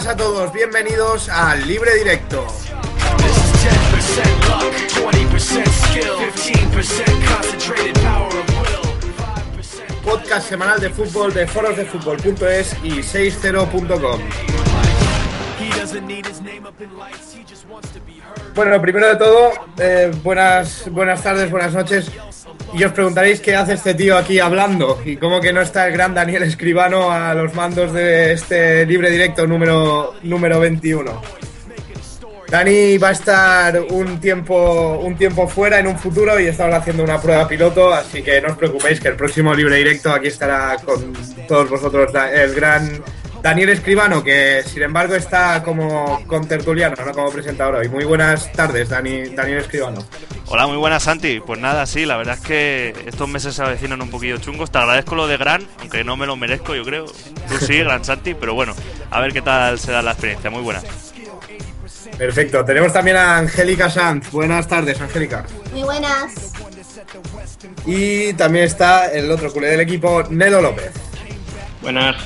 Buenas a todos, bienvenidos al Libre Directo. Podcast semanal de fútbol de forosdefutbol.es y 60.com. Bueno, primero de todo, eh, buenas, buenas tardes, buenas noches. Y os preguntaréis qué hace este tío aquí hablando y cómo que no está el gran Daniel Escribano a los mandos de este libre directo número, número 21. Dani va a estar un tiempo, un tiempo fuera en un futuro y estamos haciendo una prueba piloto, así que no os preocupéis que el próximo libre directo aquí estará con todos vosotros el gran Daniel Escribano, que sin embargo está como con tertuliano, no como presentador hoy. Muy buenas tardes, Dani, Daniel Escribano. Hola, muy buenas, Santi. Pues nada, sí, la verdad es que estos meses se avecinan un poquillo chungos. Te agradezco lo de Gran, aunque no me lo merezco, yo creo. Tú sí, Gran Santi, pero bueno, a ver qué tal se da la experiencia. Muy buena. Perfecto. Tenemos también a Angélica Sanz. Buenas tardes, Angélica. Muy buenas. Y también está el otro culé del equipo, Nedo López. Buenas.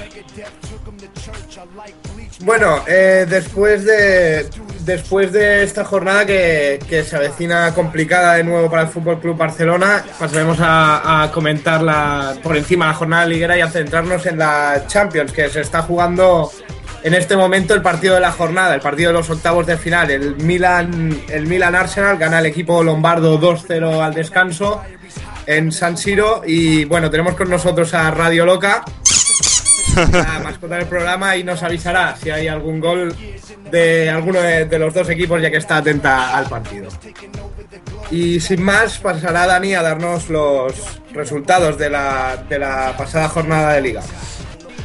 Bueno, eh, después de después de esta jornada que, que, se avecina complicada de nuevo para el Fútbol Club Barcelona, pasaremos a, a comentar por encima la jornada liguera y a centrarnos en la Champions, que se está jugando en este momento el partido de la jornada, el partido de los octavos de final. El Milan, el Milan Arsenal gana el equipo lombardo 2-0 al descanso en San Siro. Y bueno, tenemos con nosotros a Radio Loca, la mascota del programa, y nos avisará si hay algún gol de alguno de, de, los dos equipos, ya que está atenta al partido. Y sin más, pasará Dani a darnos los resultados de la, de la pasada jornada de liga.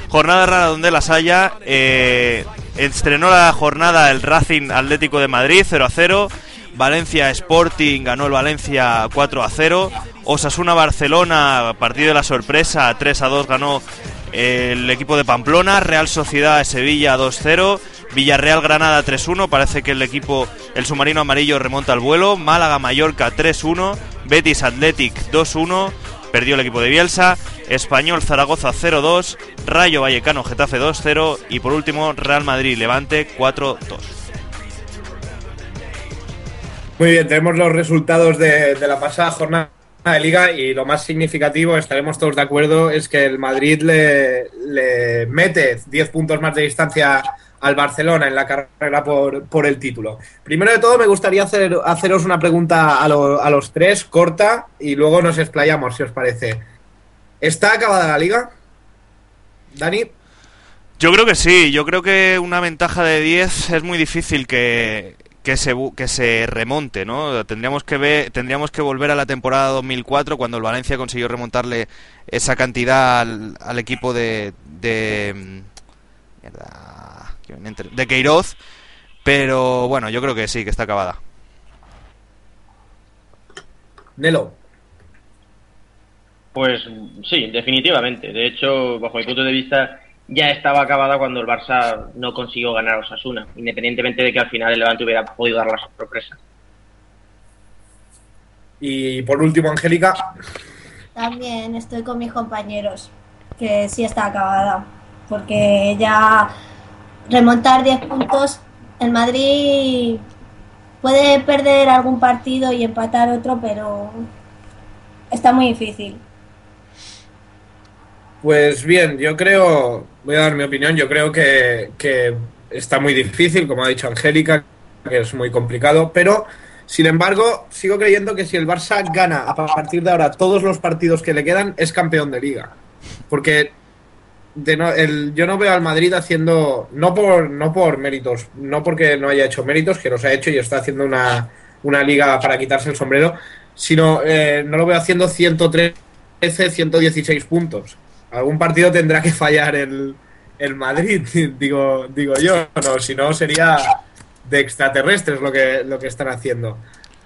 Jornada rara donde las haya. Eh, estrenó la jornada el Racing Atlético de Madrid 0 a 0. Valencia Sporting ganó el Valencia 4 a 0. Osasuna Barcelona, partido de la sorpresa, 3 a 2 ganó el equipo de Pamplona. Real Sociedad Sevilla 2-0. Villarreal Granada 3-1. Parece que el equipo, el submarino amarillo, remonta al vuelo. Málaga Mallorca 3-1. Betis Athletic 2-1. Perdió el equipo de Bielsa. Español Zaragoza 0-2. Rayo Vallecano Getafe 2-0. Y por último, Real Madrid Levante 4-2. Muy bien, tenemos los resultados de, de la pasada jornada de liga y lo más significativo, estaremos todos de acuerdo, es que el Madrid le, le mete 10 puntos más de distancia al Barcelona en la carrera por, por, el título. Primero de todo, me gustaría hacer, haceros una pregunta a, lo, a, los tres, corta, y luego nos explayamos, si os parece. ¿Está acabada la liga? Dani. Yo creo que sí, yo creo que una ventaja de 10 es muy difícil que, que se, que se remonte, ¿no? Tendríamos que ver, tendríamos que volver a la temporada 2004 cuando el Valencia consiguió remontarle esa cantidad al, al equipo de, de mierda, de Queiroz, pero bueno, yo creo que sí, que está acabada. Nelo. Pues sí, definitivamente. De hecho, bajo mi punto de vista, ya estaba acabada cuando el Barça no consiguió ganar a Osasuna, independientemente de que al final el Levante hubiera podido dar la sorpresa. Y por último, Angélica. También estoy con mis compañeros, que sí está acabada, porque ya remontar 10 puntos, el Madrid puede perder algún partido y empatar otro, pero está muy difícil. Pues bien, yo creo, voy a dar mi opinión, yo creo que, que está muy difícil, como ha dicho Angélica, que es muy complicado, pero sin embargo, sigo creyendo que si el Barça gana a partir de ahora todos los partidos que le quedan, es campeón de liga. Porque de no, el, yo no veo al Madrid haciendo, no por, no por méritos, no porque no haya hecho méritos, que los ha hecho y está haciendo una, una liga para quitarse el sombrero, sino eh, no lo veo haciendo 113, 116 puntos. Algún partido tendrá que fallar el, el Madrid, digo, digo yo, no, si no sería de extraterrestres lo que, lo que están haciendo.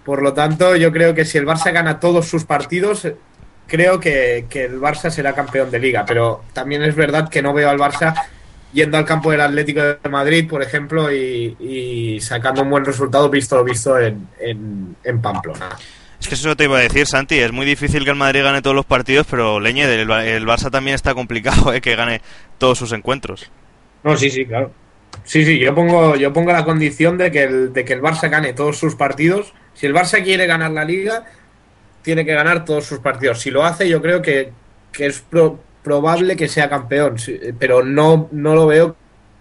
Por lo tanto, yo creo que si el Barça gana todos sus partidos, creo que, que, el Barça será campeón de liga, pero también es verdad que no veo al Barça yendo al campo del Atlético de Madrid, por ejemplo, y, y sacando un buen resultado visto lo visto en, en, en, Pamplona. Es que eso te iba a decir, Santi, es muy difícil que el Madrid gane todos los partidos, pero leñe, el, el Barça también está complicado, ¿eh? que gane todos sus encuentros. No, sí, sí, claro. Sí, sí, yo pongo, yo pongo la condición de que, el, de que el Barça gane todos sus partidos. Si el Barça quiere ganar la liga, tiene que ganar todos sus partidos. Si lo hace, yo creo que, que es pro- probable que sea campeón, sí, pero no, no lo veo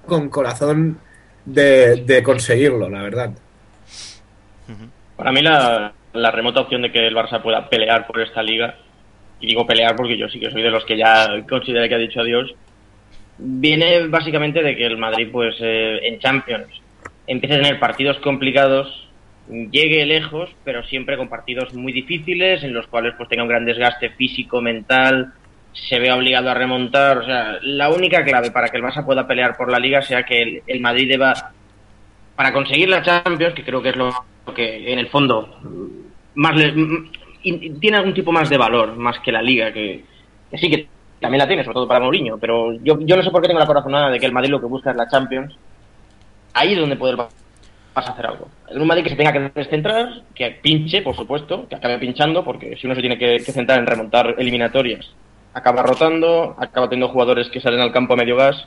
con corazón de, de conseguirlo, la verdad. Para mí la, la remota opción de que el Barça pueda pelear por esta liga, y digo pelear porque yo sí que soy de los que ya considera que ha dicho adiós, viene básicamente de que el Madrid pues eh, en Champions empiece a tener partidos complicados, llegue lejos, pero siempre con partidos muy difíciles en los cuales pues tenga un gran desgaste físico, mental, se vea obligado a remontar, o sea, la única clave para que el Barça pueda pelear por la liga sea que el, el Madrid deba para conseguir la Champions, que creo que es lo que en el fondo más le- tiene algún tipo más de valor, más que la Liga, que, sí que también la tiene, sobre todo para Mourinho, pero yo, yo no sé por qué tengo la corazonada de que el Madrid lo que busca es la Champions. Ahí es donde puede el Barça hacer algo. En un Madrid que se tenga que descentrar, que pinche, por supuesto, que acabe pinchando, porque si uno se tiene que, centrar en remontar eliminatorias, acaba rotando, acaba teniendo jugadores que salen al campo a medio gas.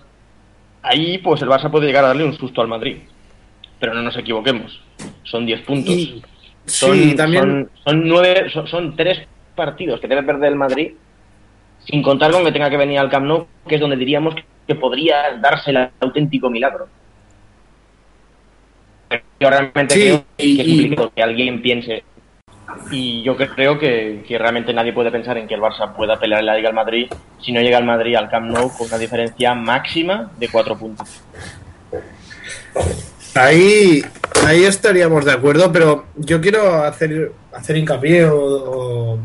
Ahí, pues el Barça puede llegar a darle un susto al Madrid. Pero no nos equivoquemos. Son 10 puntos. Son, sí, también. son, son nueve, son, son tres partidos que debe perder el Madrid, sin contar con que tenga que venir al Camp Nou, que es donde diríamos que podría darse el auténtico milagro. Yo realmente Sí, creo y- que es complicado que alguien piense. Y yo creo que, que realmente nadie puede pensar en que el Barça pueda pelear en la Liga al Madrid si no llega el Madrid al Camp Nou con una diferencia máxima de cuatro puntos. Ahí, ahí estaríamos de acuerdo, pero yo quiero hacer, hacer hincapié o,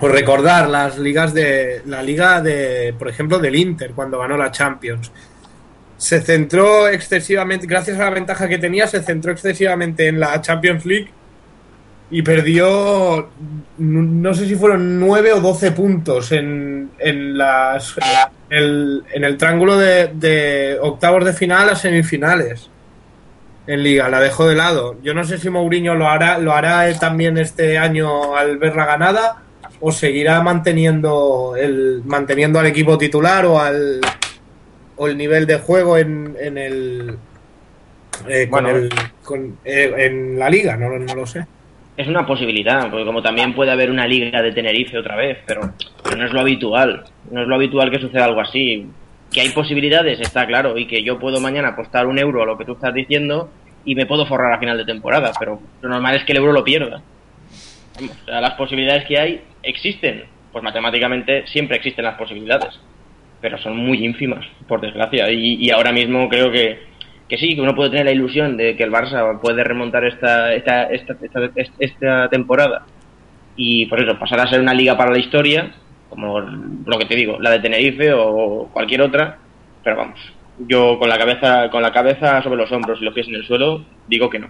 recordar las ligas de la liga de, por ejemplo, del Inter cuando ganó la Champions. Se centró excesivamente, gracias a la ventaja que tenía, se centró excesivamente en la Champions League y perdió, no sé si fueron 9 o 12 puntos en, en, las, el, en el triángulo de, de octavos de final a semifinales en liga, la dejó de lado. Yo no sé si Mourinho lo hará, lo hará también este año al verla ganada o seguirá manteniendo el manteniendo al equipo titular o al o el nivel de juego en, en el eh, con Bueno. el- con- eh, en la liga, no, no lo sé. Es una posibilidad, porque como también puede haber una liga de Tenerife otra vez, pero, pero no es lo habitual. No es lo habitual que suceda algo así. Que hay posibilidades, está claro, y que yo puedo mañana apostar un euro a lo que tú estás diciendo y me puedo forrar a final de temporada, pero lo normal es que el euro lo pierda. Las posibilidades que hay existen. Pues matemáticamente siempre existen las posibilidades, pero son muy ínfimas, por desgracia. Y, y ahora mismo creo que, que sí, que uno puede tener la ilusión de que el Barça puede remontar esta, esta, esta, esta, esta temporada y por eso pasar a ser una liga para la historia, como lo que te digo, la de Tenerife o cualquier otra, pero vamos, yo con la cabeza, con la cabeza sobre los hombros y los pies en el suelo, digo que no.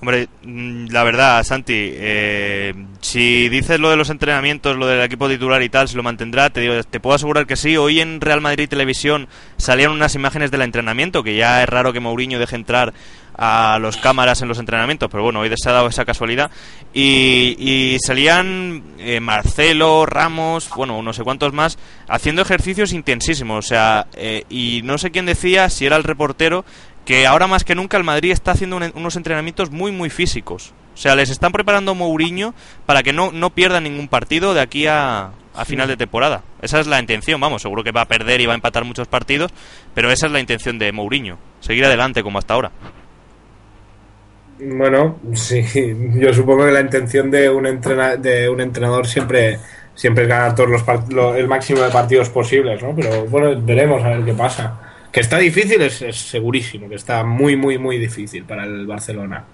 Hombre, mm, la verdad, Santi, eh, si dices lo de los entrenamientos, lo del equipo titular y tal, se lo mantendrá, te, digo, te puedo asegurar que sí. Hoy en Real Madrid Televisión salían unas imágenes del entrenamiento, que ya es raro que Mourinho deje entrar a los cámaras en los entrenamientos, pero bueno, hoy se ha dado esa casualidad. Y, y salían eh, Marcelo, Ramos, bueno, no sé cuántos más, haciendo ejercicios intensísimos. O sea, eh, y no sé quién decía, si era el reportero, que ahora más que nunca el Madrid está haciendo un- unos entrenamientos muy muy físicos. O sea, les están preparando Mourinho para que no, no pierdan ningún partido de aquí a, a final de temporada. Esa es la intención, vamos, seguro que va a perder y va a empatar muchos partidos, pero esa es la intención de Mourinho, seguir adelante como hasta ahora. Bueno, sí, yo supongo que la intención de un, de un entrenador siempre, siempre es ganar todos los el máximo de partidos posibles, ¿no? Pero bueno, veremos a ver qué pasa. Que está difícil es, es segurísimo, que está muy, muy, muy difícil para el Barcelona.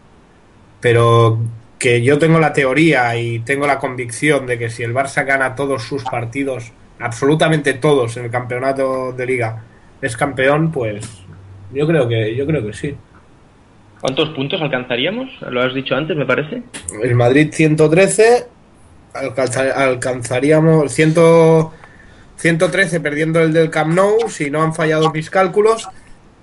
Pero que yo tengo la teoría y tengo la convicción de que si el Barça gana todos sus partidos, absolutamente todos en el campeonato de liga, es campeón, pues yo creo que, yo creo que sí. ¿Cuántos puntos alcanzaríamos? Lo has dicho antes, me parece. El Madrid 113, alcanza- alcanzaríamos 100, 113 perdiendo el del Camp Nou, si no han fallado mis cálculos,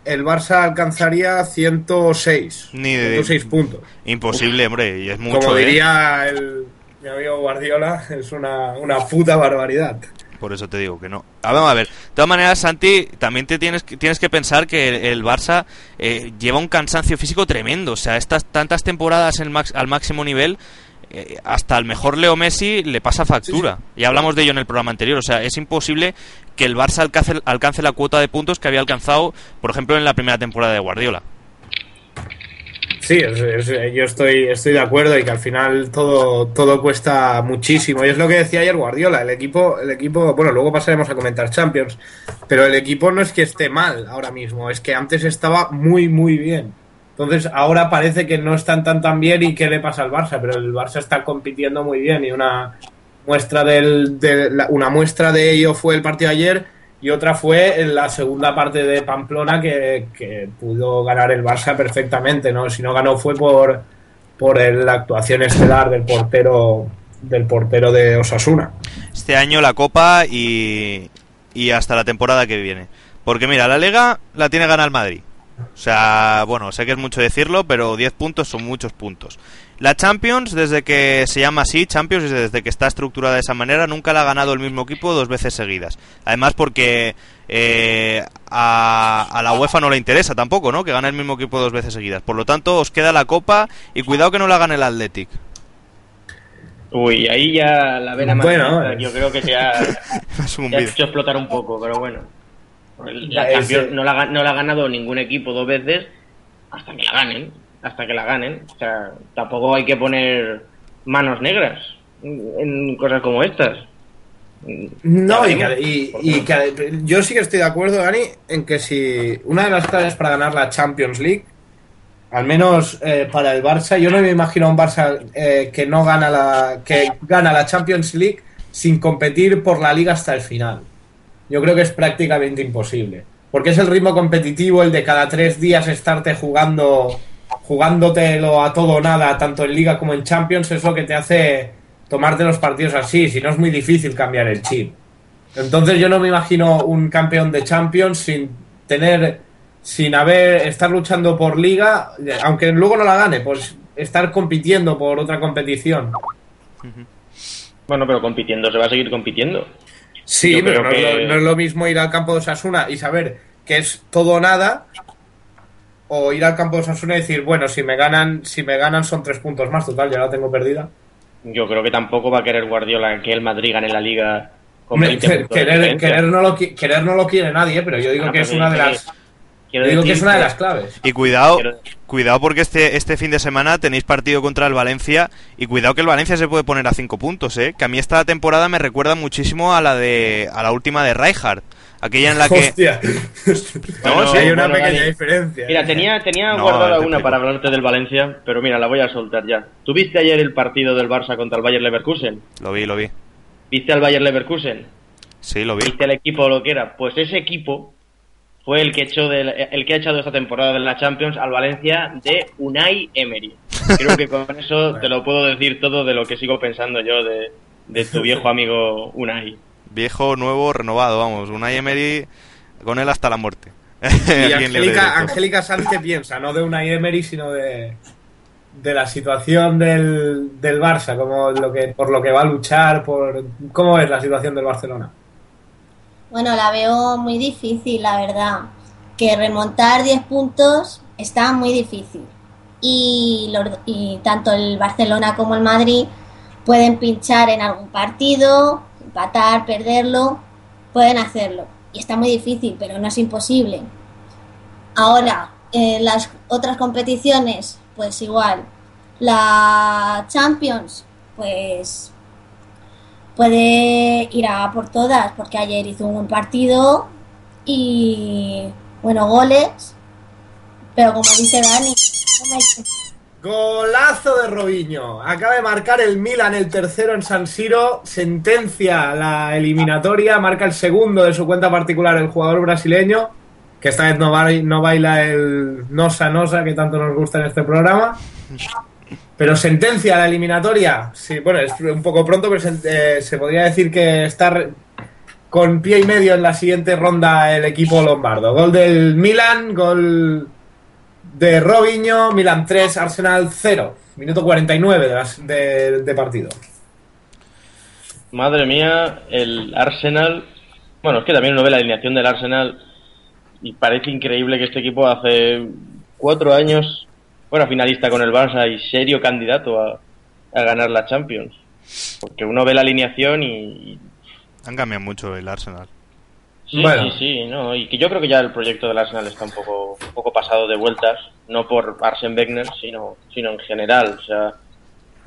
el Barça alcanzaría 106, Ni de- 106 puntos. Imposible, hombre, y es mucho. Como ¿eh? diría el, mi amigo Guardiola, es una, una puta barbaridad. Por eso te digo que no. A ver, vamos a ver. De todas maneras, Santi, también te tienes, que- tienes que pensar que el, el Barça eh, lleva un cansancio físico tremendo. O sea, estas tantas temporadas en max- al máximo nivel, eh, hasta el mejor Leo Messi le pasa factura. Y hablamos de ello en el programa anterior. O sea, es imposible que el Barça alcance, alcance la cuota de puntos que había alcanzado, por ejemplo, en la primera temporada de Guardiola. Sí, es- yo estoy, estoy de acuerdo y que al final todo, todo cuesta muchísimo. Y es lo que decía ayer Guardiola, el equipo, el equipo, bueno, luego pasaremos a comentar Champions, pero el equipo no es que esté mal ahora mismo, es que antes estaba muy, muy bien. Entonces ahora parece que no están tan tan bien y qué le pasa al Barça, pero el Barça está compitiendo muy bien y una muestra del, de una muestra de ello fue el partido ayer y otra fue en la segunda parte de Pamplona que, que pudo ganar el Barça perfectamente, ¿no? Si no ganó fue por, por el- la actuación estelar del portero del portero de Osasuna. Este año la Copa y, y hasta la temporada que viene. Porque mira, la Liga la tiene ganar el Madrid. O sea, bueno, sé que es mucho decirlo, pero 10 puntos son muchos puntos. La Champions, desde que se llama así, Champions, y desde que está estructurada de esa manera, nunca la ha ganado el mismo equipo dos veces seguidas. Además porque eh, a, a la UEFA no le interesa tampoco, ¿no? Que gane el mismo equipo dos veces seguidas. Por lo tanto, os queda la Copa y cuidado que no la gane el Athletic. Uy, ahí ya la vena Bueno, es- yo creo que se ha, hecho explotar un poco, pero bueno. La Champions no la, no la ha ganado ningún equipo dos veces hasta que la ganen. Hasta que la ganen. O sea, tampoco hay que poner manos negras en cosas como estas. No, y, que- y- y que- yo sí que estoy de acuerdo, Dani, en que si una de las claves para ganar la Champions League, al menos eh, para el Barça, yo no me imagino a un Barça eh, que no gana la que gana la Champions League sin competir por la liga hasta el final. Yo creo que es prácticamente imposible, porque es el ritmo competitivo, el de cada tres días estarte jugando jugándotelo a todo o nada, tanto en liga como en Champions, es lo que te hace tomarte los partidos así, si no es muy difícil cambiar el chip. Entonces yo no me imagino un campeón de Champions sin tener, sin haber, estar luchando por liga, aunque luego no la gane, pues estar compitiendo por otra competición. Bueno, pero compitiendo, se va a seguir compitiendo. Sí, pero no, es que- lo, no es lo mismo ir al campo de Osasuna y saber que es todo o nada, o ir al campo de Osasuna y decir, bueno, si me ganan, si me ganan son tres puntos más, total, ya la tengo perdida. Yo creo que tampoco va a querer Guardiola que el Madrid gane la liga con Hombre, 20 puntos de querer, no lo, qui- querer no lo quiere nadie, pero yo digo Ah, que es una de las, quiero yo digo que es una de las claves. Y cuidado, Quiero- cuidado porque este, este fin de semana tenéis partido contra el Valencia y cuidado que el Valencia se puede poner a 5 puntos, ¿eh? Que a mí esta temporada me recuerda muchísimo a la de a la última de Rijkaard, aquella en la que Hostia. Bueno, Sí, hay una bueno, pequeña Dani. diferencia. Mira, tenía, tenía No, guardada te una para hablarte del Valencia, pero mira, la voy a soltar ya. ¿Tuviste ayer el partido del Barça contra el Bayer Leverkusen? lo vi, lo vi. ¿Viste al Bayer Leverkusen? Sí, lo vi. ¿Viste al equipo lo que era? Pues ese equipo fue el que echó del- el que ha echado esta temporada de la Champions al Valencia de Unai Emery. Creo que con eso te lo puedo decir todo de lo que sigo pensando yo de, de tu viejo amigo Unai. Viejo, nuevo, renovado, vamos, Unai Emery con él hasta la muerte. Y Angélica. Angélica ¿qué piensa? No de una Emery, sino de, de la situación del, del Barça, como lo que, por lo que va a luchar, por cómo es la situación del Barcelona. Bueno, la veo muy difícil, la verdad. Que remontar 10 puntos está muy difícil. Y, y tanto el Barcelona como el Madrid pueden pinchar en algún partido, empatar, perderlo, pueden hacerlo. Y está muy difícil, pero no es imposible. Ahora, en las otras competiciones, pues igual. La Champions, pues puede ir a por todas, porque ayer hizo un buen partido y, bueno, goles. Pero como dice Dani, Golazo de Robinho. Acaba de marcar el Milan el tercero en San Siro. Sentencia la eliminatoria. Marca el segundo de su cuenta particular el jugador brasileño. Que esta vez no baila el Nosa Nosa que tanto nos gusta en este programa. Pero sentencia la eliminatoria. Sí, bueno, es un poco pronto, pero se, eh, podría decir que está con pie y medio en la siguiente ronda el equipo lombardo. Gol del Milan, gol de Robinho, Milan 3, Arsenal 0. Minuto 49 de, las- de- de partido. Madre mía, el Arsenal. Bueno, es que también uno ve la alineación del Arsenal y parece increíble que este equipo hace cuatro años fuera finalista con el Barça y serio candidato a, a ganar la Champions. Porque uno ve la alineación y. Han cambiado mucho el Arsenal. Sí, Bueno. sí, sí, no, y que yo creo que ya el proyecto del Arsenal está un poco, un poco pasado de vueltas, no por Arsen Wenger, sino, sino en general. O sea,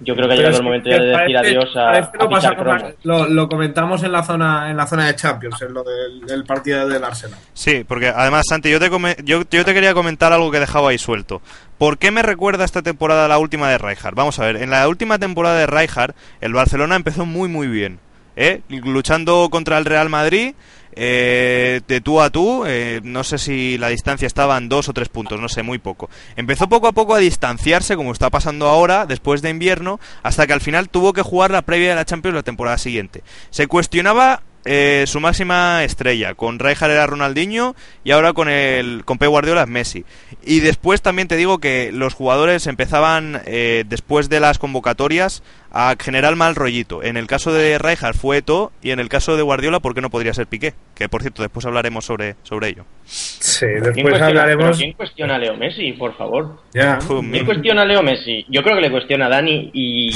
yo creo que ha llegado el momento ya de decir parece- adiós a, lo, fichar pasamos- cromos. lo- lo comentamos en la zona en la zona de Champions, en lo del, del partido del Arsenal. Sí, porque además, Santi, yo te, yo, yo te quería comentar algo que he dejado ahí suelto. ¿Por qué me recuerda esta temporada a la última de Rijkaard? Vamos a ver, en la última temporada de Rijkaard, el Barcelona empezó muy, muy bien. ¿eh? Luchando contra el Real Madrid, eh, de tú a tú, eh, no sé si la distancia estaba en dos o tres puntos, no sé, muy poco. Empezó poco a poco a distanciarse, como está pasando ahora, después de invierno, hasta que al final tuvo que jugar la previa de la Champions la temporada siguiente. Se cuestionaba eh, su máxima estrella. Con Rijkaard era Ronaldinho y ahora con el con Pep Guardiola es Messi. Y después también te digo que los jugadores empezaban eh, después de las convocatorias a generar mal rollito. En el caso de Rijkaard fue Eto'o y en el caso de Guardiola, ¿por qué no podría ser Piqué? Que por cierto, después hablaremos sobre, sobre ello. Sí, ¿Quién después cuestiona, pero hablaremos. ¿Quién cuestiona a Leo Messi, por favor? Un ¿Quién cuestiona a Leo Messi? Yo creo que le cuestiona a Dani y,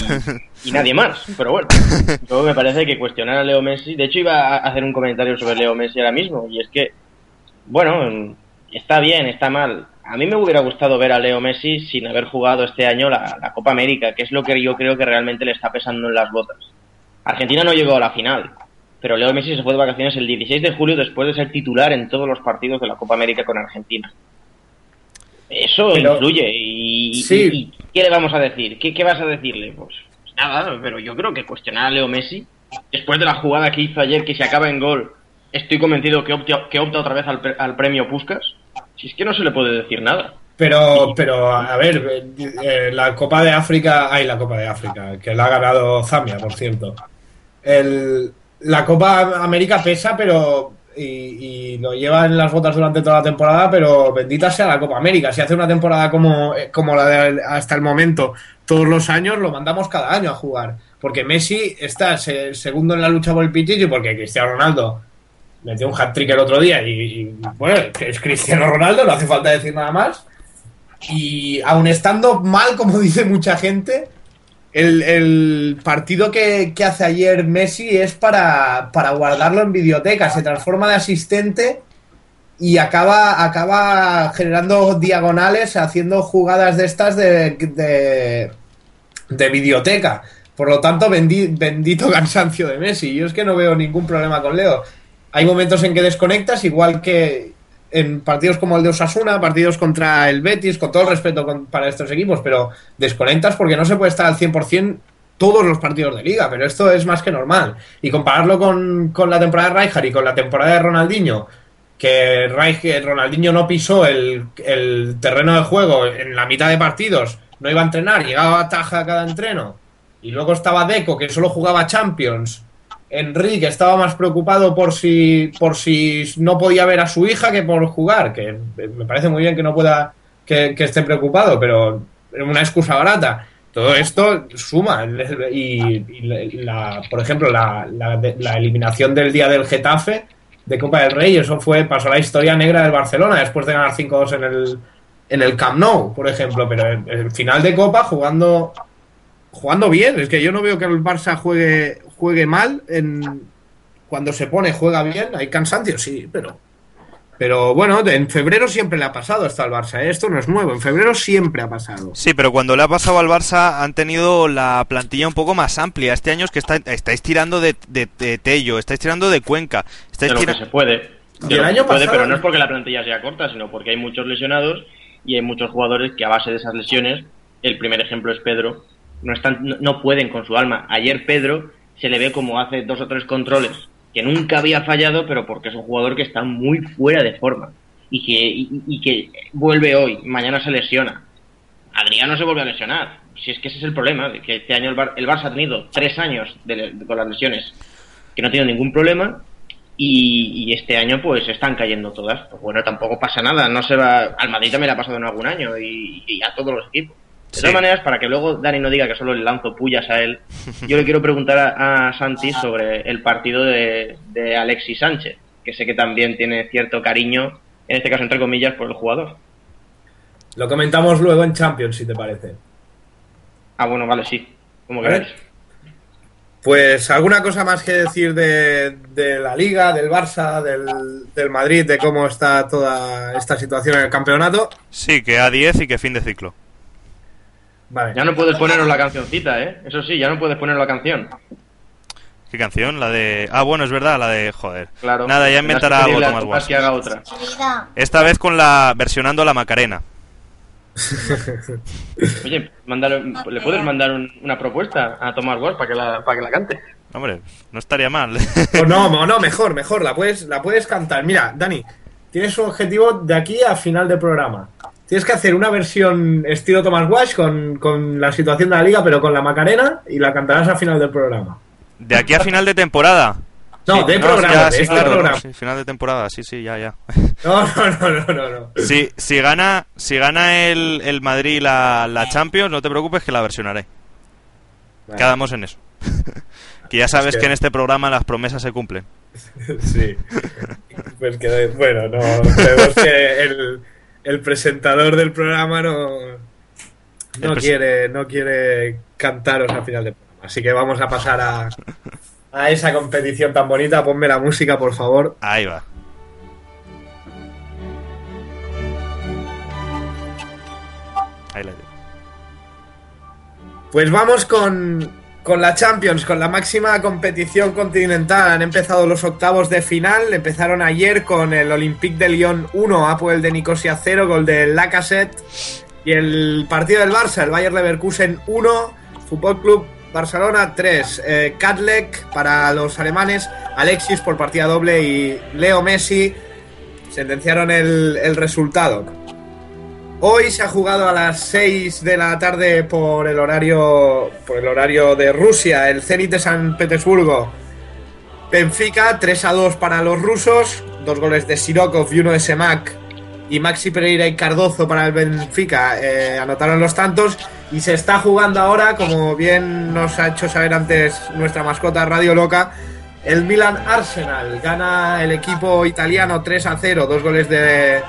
y nadie más, pero bueno. Yo me parece que cuestionar a Leo Messi. De hecho, iba a hacer un comentario sobre Leo Messi ahora mismo, y es que, bueno, está bien, está mal. A mí me hubiera gustado ver a Leo Messi sin haber jugado este año la, la Copa América, que es lo que yo creo que realmente le está pesando en las botas. Argentina no llegó a la final, pero Leo Messi se fue de vacaciones el 16 de julio después de ser titular en todos los partidos de la Copa América con Argentina. Eso Pero- influye. Y, Sí. y- y ¿qué le vamos a decir? ¿Qué, qué vas a decirle? Pues nada, pero yo creo que cuestionar a Leo Messi, después de la jugada que hizo ayer, que se acaba en gol, estoy convencido que opta, que opta otra vez al, al premio Puskas. Si es que no se le puede decir nada. Pero, pero, a ver, eh, eh, la Copa de África, ay, la Copa de África, que la ha ganado Zambia, por cierto. El, la Copa América pesa, pero, y, y lo lleva en las botas durante toda la temporada, pero bendita sea la Copa América. Si hace una temporada como, eh, como la de hasta el momento, todos los años, lo mandamos cada año a jugar. Porque Messi está se- segundo en la lucha por el Pichichi, porque Cristiano Ronaldo metió un hat-trick el otro día y, bueno, es Cristiano Ronaldo, no hace falta decir nada más. Y aun estando mal, como dice mucha gente, el, el partido que, que hace ayer Messi es para, para guardarlo en videoteca. Se transforma de asistente y acaba, acaba generando diagonales, haciendo jugadas de estas de, de, de videoteca. Por lo tanto, bendi- bendito cansancio de Messi. Yo es que no veo ningún problema con Leo. Hay momentos en que desconectas, igual que en partidos como el de Osasuna, partidos contra el Betis, con todo el respeto para estos equipos, pero desconectas porque no se puede estar al 100% todos los partidos de liga, pero esto es más que normal. Y compararlo con, la temporada de Rijkaard y con la temporada de Ronaldinho, que Reich- Ronaldinho no pisó el, terreno de juego en la mitad de partidos, no iba a entrenar, llegaba a taja cada entreno, y luego estaba Deco, que solo jugaba Champions, Enrique estaba más preocupado por si, por si no podía ver a su hija que por jugar, que me parece muy bien que no pueda, que, esté preocupado, pero una excusa barata. Todo esto suma y, y la, por ejemplo, la, la, la eliminación del día del Getafe de Copa del Rey, eso fue, pasó a la historia negra del Barcelona después de ganar 5-2 en el, en el Camp Nou, por ejemplo, pero el, el final de Copa jugando jugando bien. Es que yo no veo que el Barça juegue, juegue mal. En, cuando se pone, juega bien. Hay cansancio, sí, pero. Pero bueno, en febrero siempre le ha pasado esto al Barça. ¿eh? Esto no es nuevo. En febrero siempre ha pasado. Sí, pero cuando le ha pasado al Barça han tenido la plantilla un poco más amplia. Este año es que está, estáis tirando de, de, de Tello, estáis tirando de Cuenca. Estáis de lo tira... que se puede. De Y el lo año que puede, pasado- pero no es porque la plantilla sea corta, sino porque hay muchos lesionados y hay muchos jugadores que a base de esas lesiones, el primer ejemplo es Pedro, no, están, no, no pueden con su alma. Ayer Pedro se le ve como hace dos o tres controles, que nunca había fallado, pero porque es un jugador que está muy fuera de forma y que, y, que vuelve hoy, mañana se lesiona. Adriano se vuelve a lesionar. Si es que ese es el problema, que este año el, Bar- el Barça ha tenido tres años de- de- con las lesiones que no tiene ningún problema y, este año pues están cayendo todas. Pues bueno, tampoco pasa nada, no se va... Al Madrid también le ha pasado en algún año y a todos los equipos. De todas maneras, para que luego Dani no diga que solo le lanzo pullas a él, yo le quiero preguntar a, a Santi sobre el partido de, de Alexis Sánchez, que sé que también tiene cierto cariño, en este caso entre comillas, por el jugador. Lo comentamos luego en Champions, si te parece. Ah, bueno, vale, sí. Como Vale. queráis. Pues alguna cosa más que decir de, de la Liga, del Barça, del, del Madrid, de cómo está toda esta situación en el campeonato. Sí, que A10 y que fin de ciclo. Vale. Ya no puedes ponernos la cancioncita, ¿eh? Eso sí, ya no puedes poner la canción. ¿Qué canción? La de... Ah, bueno, es verdad, la de... Joder. Claro. Nada, ya inventará algo Tomás Guas. que haga otra. Esta vez con la... versionando la Macarena. Oye, mándale- ¿le puedes mandar un- una propuesta a Tomás Walsh para que la, para que la cante? Hombre, no estaría mal. O no, o no, mejor, mejor, la puedes, la puedes cantar. Mira, Dani, tienes un objetivo de aquí a final del programa. Tienes que hacer una versión estilo Thomas Wash con, con la situación de la liga, pero con la Macarena y la cantarás a final del programa. De aquí a final de temporada. No, Sí, de programa, ya, de sí, este claro, programa. sí, final de temporada, sí, sí, ya, ya. No, no, no, no, no. no. Si, si gana, si gana el, el Madrid la, la Champions, no te preocupes que la versionaré. Vale. Quedamos en eso. que ya sabes Es que- que en este programa las promesas se cumplen. Sí. Pues que, bueno, no, vemos que el, el presentador del programa no, no quiere, no quiere cantaros al final del programa. Así que vamos a pasar a, a esa competición tan bonita. Ponme la música, por favor. Ahí va. Ahí la. Pues vamos con, con la Champions, con la máxima competición continental. Han empezado los octavos de final. Empezaron ayer con el Olympique de Lyon 1, Apoel de Nicosia 0, gol de Lacazette. Y el partido del Barça, el Bayer Leverkusen 1, Fútbol Club Barcelona 3. Eh, para los alemanes, Alexis por partida doble y Leo Messi sentenciaron el resultado. Hoy se ha jugado a las 6 de la tarde por el horario por el horario de Rusia, el Zenit de San Petersburgo. Benfica 3 a 2 para los rusos, dos goles de Sirokov y uno de Semak y Maxi Pereira y Cardozo para el Benfica eh, anotaron los tantos y se está jugando ahora, como bien nos ha hecho saber antes nuestra mascota Radio Loca, el Milan Arsenal. Gana el equipo italiano 3 a 0, dos goles de,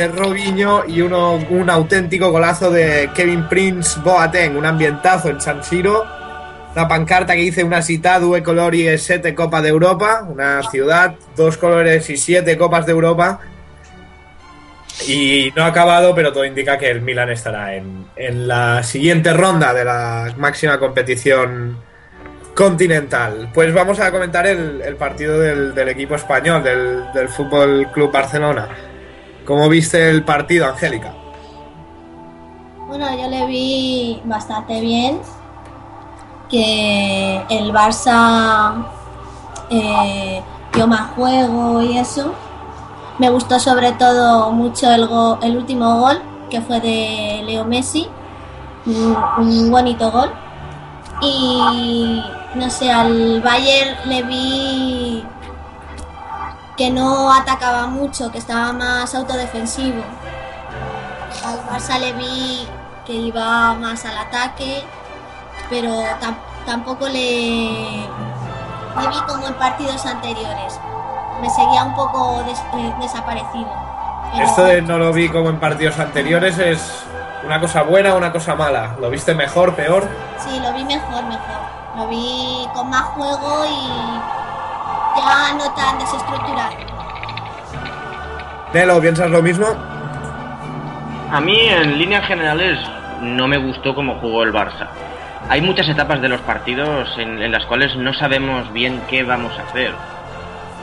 de Robinho y uno, un auténtico golazo de Kevin Prince Boateng, un ambientazo en San Siro. Una pancarta que dice una cita, due colori e sete Copa de Europa, una ciudad, dos colores y siete Copas de Europa. Y no ha acabado, pero todo indica que el Milan estará en, en la siguiente ronda de la máxima competición continental. Pues vamos a comentar el, partido del, del equipo español, del, del Fútbol Club Barcelona. ¿Cómo viste el partido, Angélica? bueno, yo le vi bastante bien. Que el Barça eh, dio más juego y eso. Me gustó sobre todo mucho el, último gol, que fue de Leo Messi. Un, un bonito gol. Y no sé, al Bayern le vi que no atacaba mucho, que estaba más autodefensivo. Al Barça le vi que iba más al ataque, pero tam- tampoco le, le vi como en partidos anteriores. Me seguía un poco des- eh, desaparecido. Pero- Esto de no lo vi como en partidos anteriores es una cosa buena o una cosa mala. ¿Lo viste mejor, peor? Sí, lo vi mejor, mejor. Lo vi con más juego y ya no tan desestructurado. Nelo, ¿piensas lo mismo? A mí, en líneas generales, no me gustó cómo jugó el Barça. Hay muchas etapas de los partidos en, en las cuales no sabemos bien qué vamos a hacer.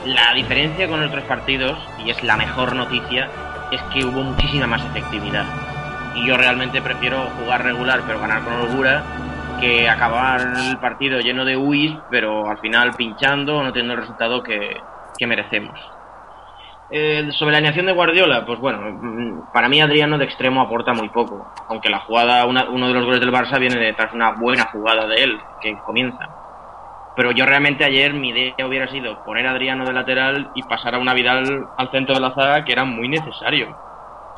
La diferencia con otros partidos, y es la mejor noticia, es que hubo muchísima más efectividad. Y yo realmente prefiero jugar regular pero ganar con holgura que acabar el partido lleno de UIs pero al final pinchando no teniendo el resultado que, que merecemos. Eh, sobre la alineación de Guardiola, pues bueno, mm, para mí Adriano de extremo aporta muy poco, aunque la jugada, una- uno de los goles del Barça viene detrás de una buena jugada de él, que comienza. Pero yo realmente ayer mi idea hubiera sido poner Adriano de lateral y pasar a una Vidal al centro de la zaga, que era muy necesario.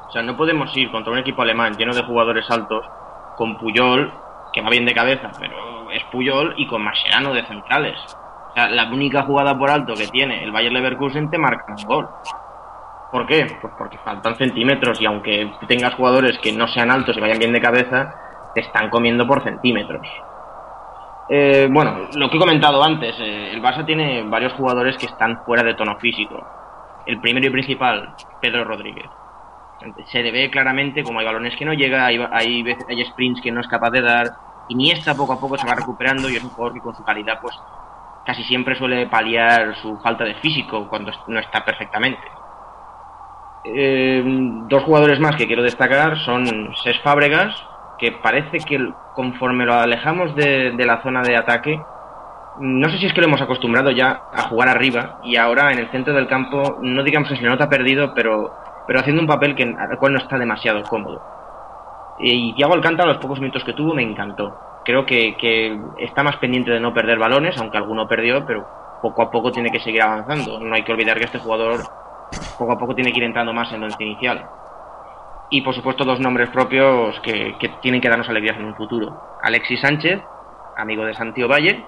O sea, no podemos ir contra un equipo alemán lleno de jugadores altos con Puyol, que va bien de cabeza, pero es Puyol, y con Mascherano de centrales. O sea, la única jugada por alto que tiene el Bayer Leverkusen te marca un gol. ¿Por qué? Pues porque faltan centímetros y aunque tengas jugadores que no sean altos y vayan bien de cabeza, te están comiendo por centímetros. Eh, bueno, lo que he comentado antes, eh, el Barça tiene varios jugadores que están fuera de tono físico. El primero y principal, Pedro Rodríguez. Se le ve claramente como hay balones que no llega, hay, hay, hay sprints que no es capaz de dar. Iniesta poco a poco se va recuperando y es un jugador que con su calidad pues casi siempre suele paliar su falta de físico cuando no está perfectamente. Eh, dos jugadores más que quiero destacar son Ses Fábregas, que parece que conforme lo alejamos de, la zona de ataque, no sé si es que lo hemos acostumbrado ya a jugar arriba y ahora en el centro del campo, no digamos que se nota perdido, pero, pero haciendo un papel que, al cual no está demasiado cómodo. Y Thiago Alcántara, los pocos minutos que tuvo, me encantó. Creo que, que está más pendiente de no perder balones, aunque alguno perdió, pero poco a poco tiene que seguir avanzando. No hay que olvidar que este jugador poco a poco tiene que ir entrando más en el inicial. Y por supuesto dos nombres propios que, tienen que darnos alegrías en un futuro. Alexis Sánchez, amigo de Santiago Valle,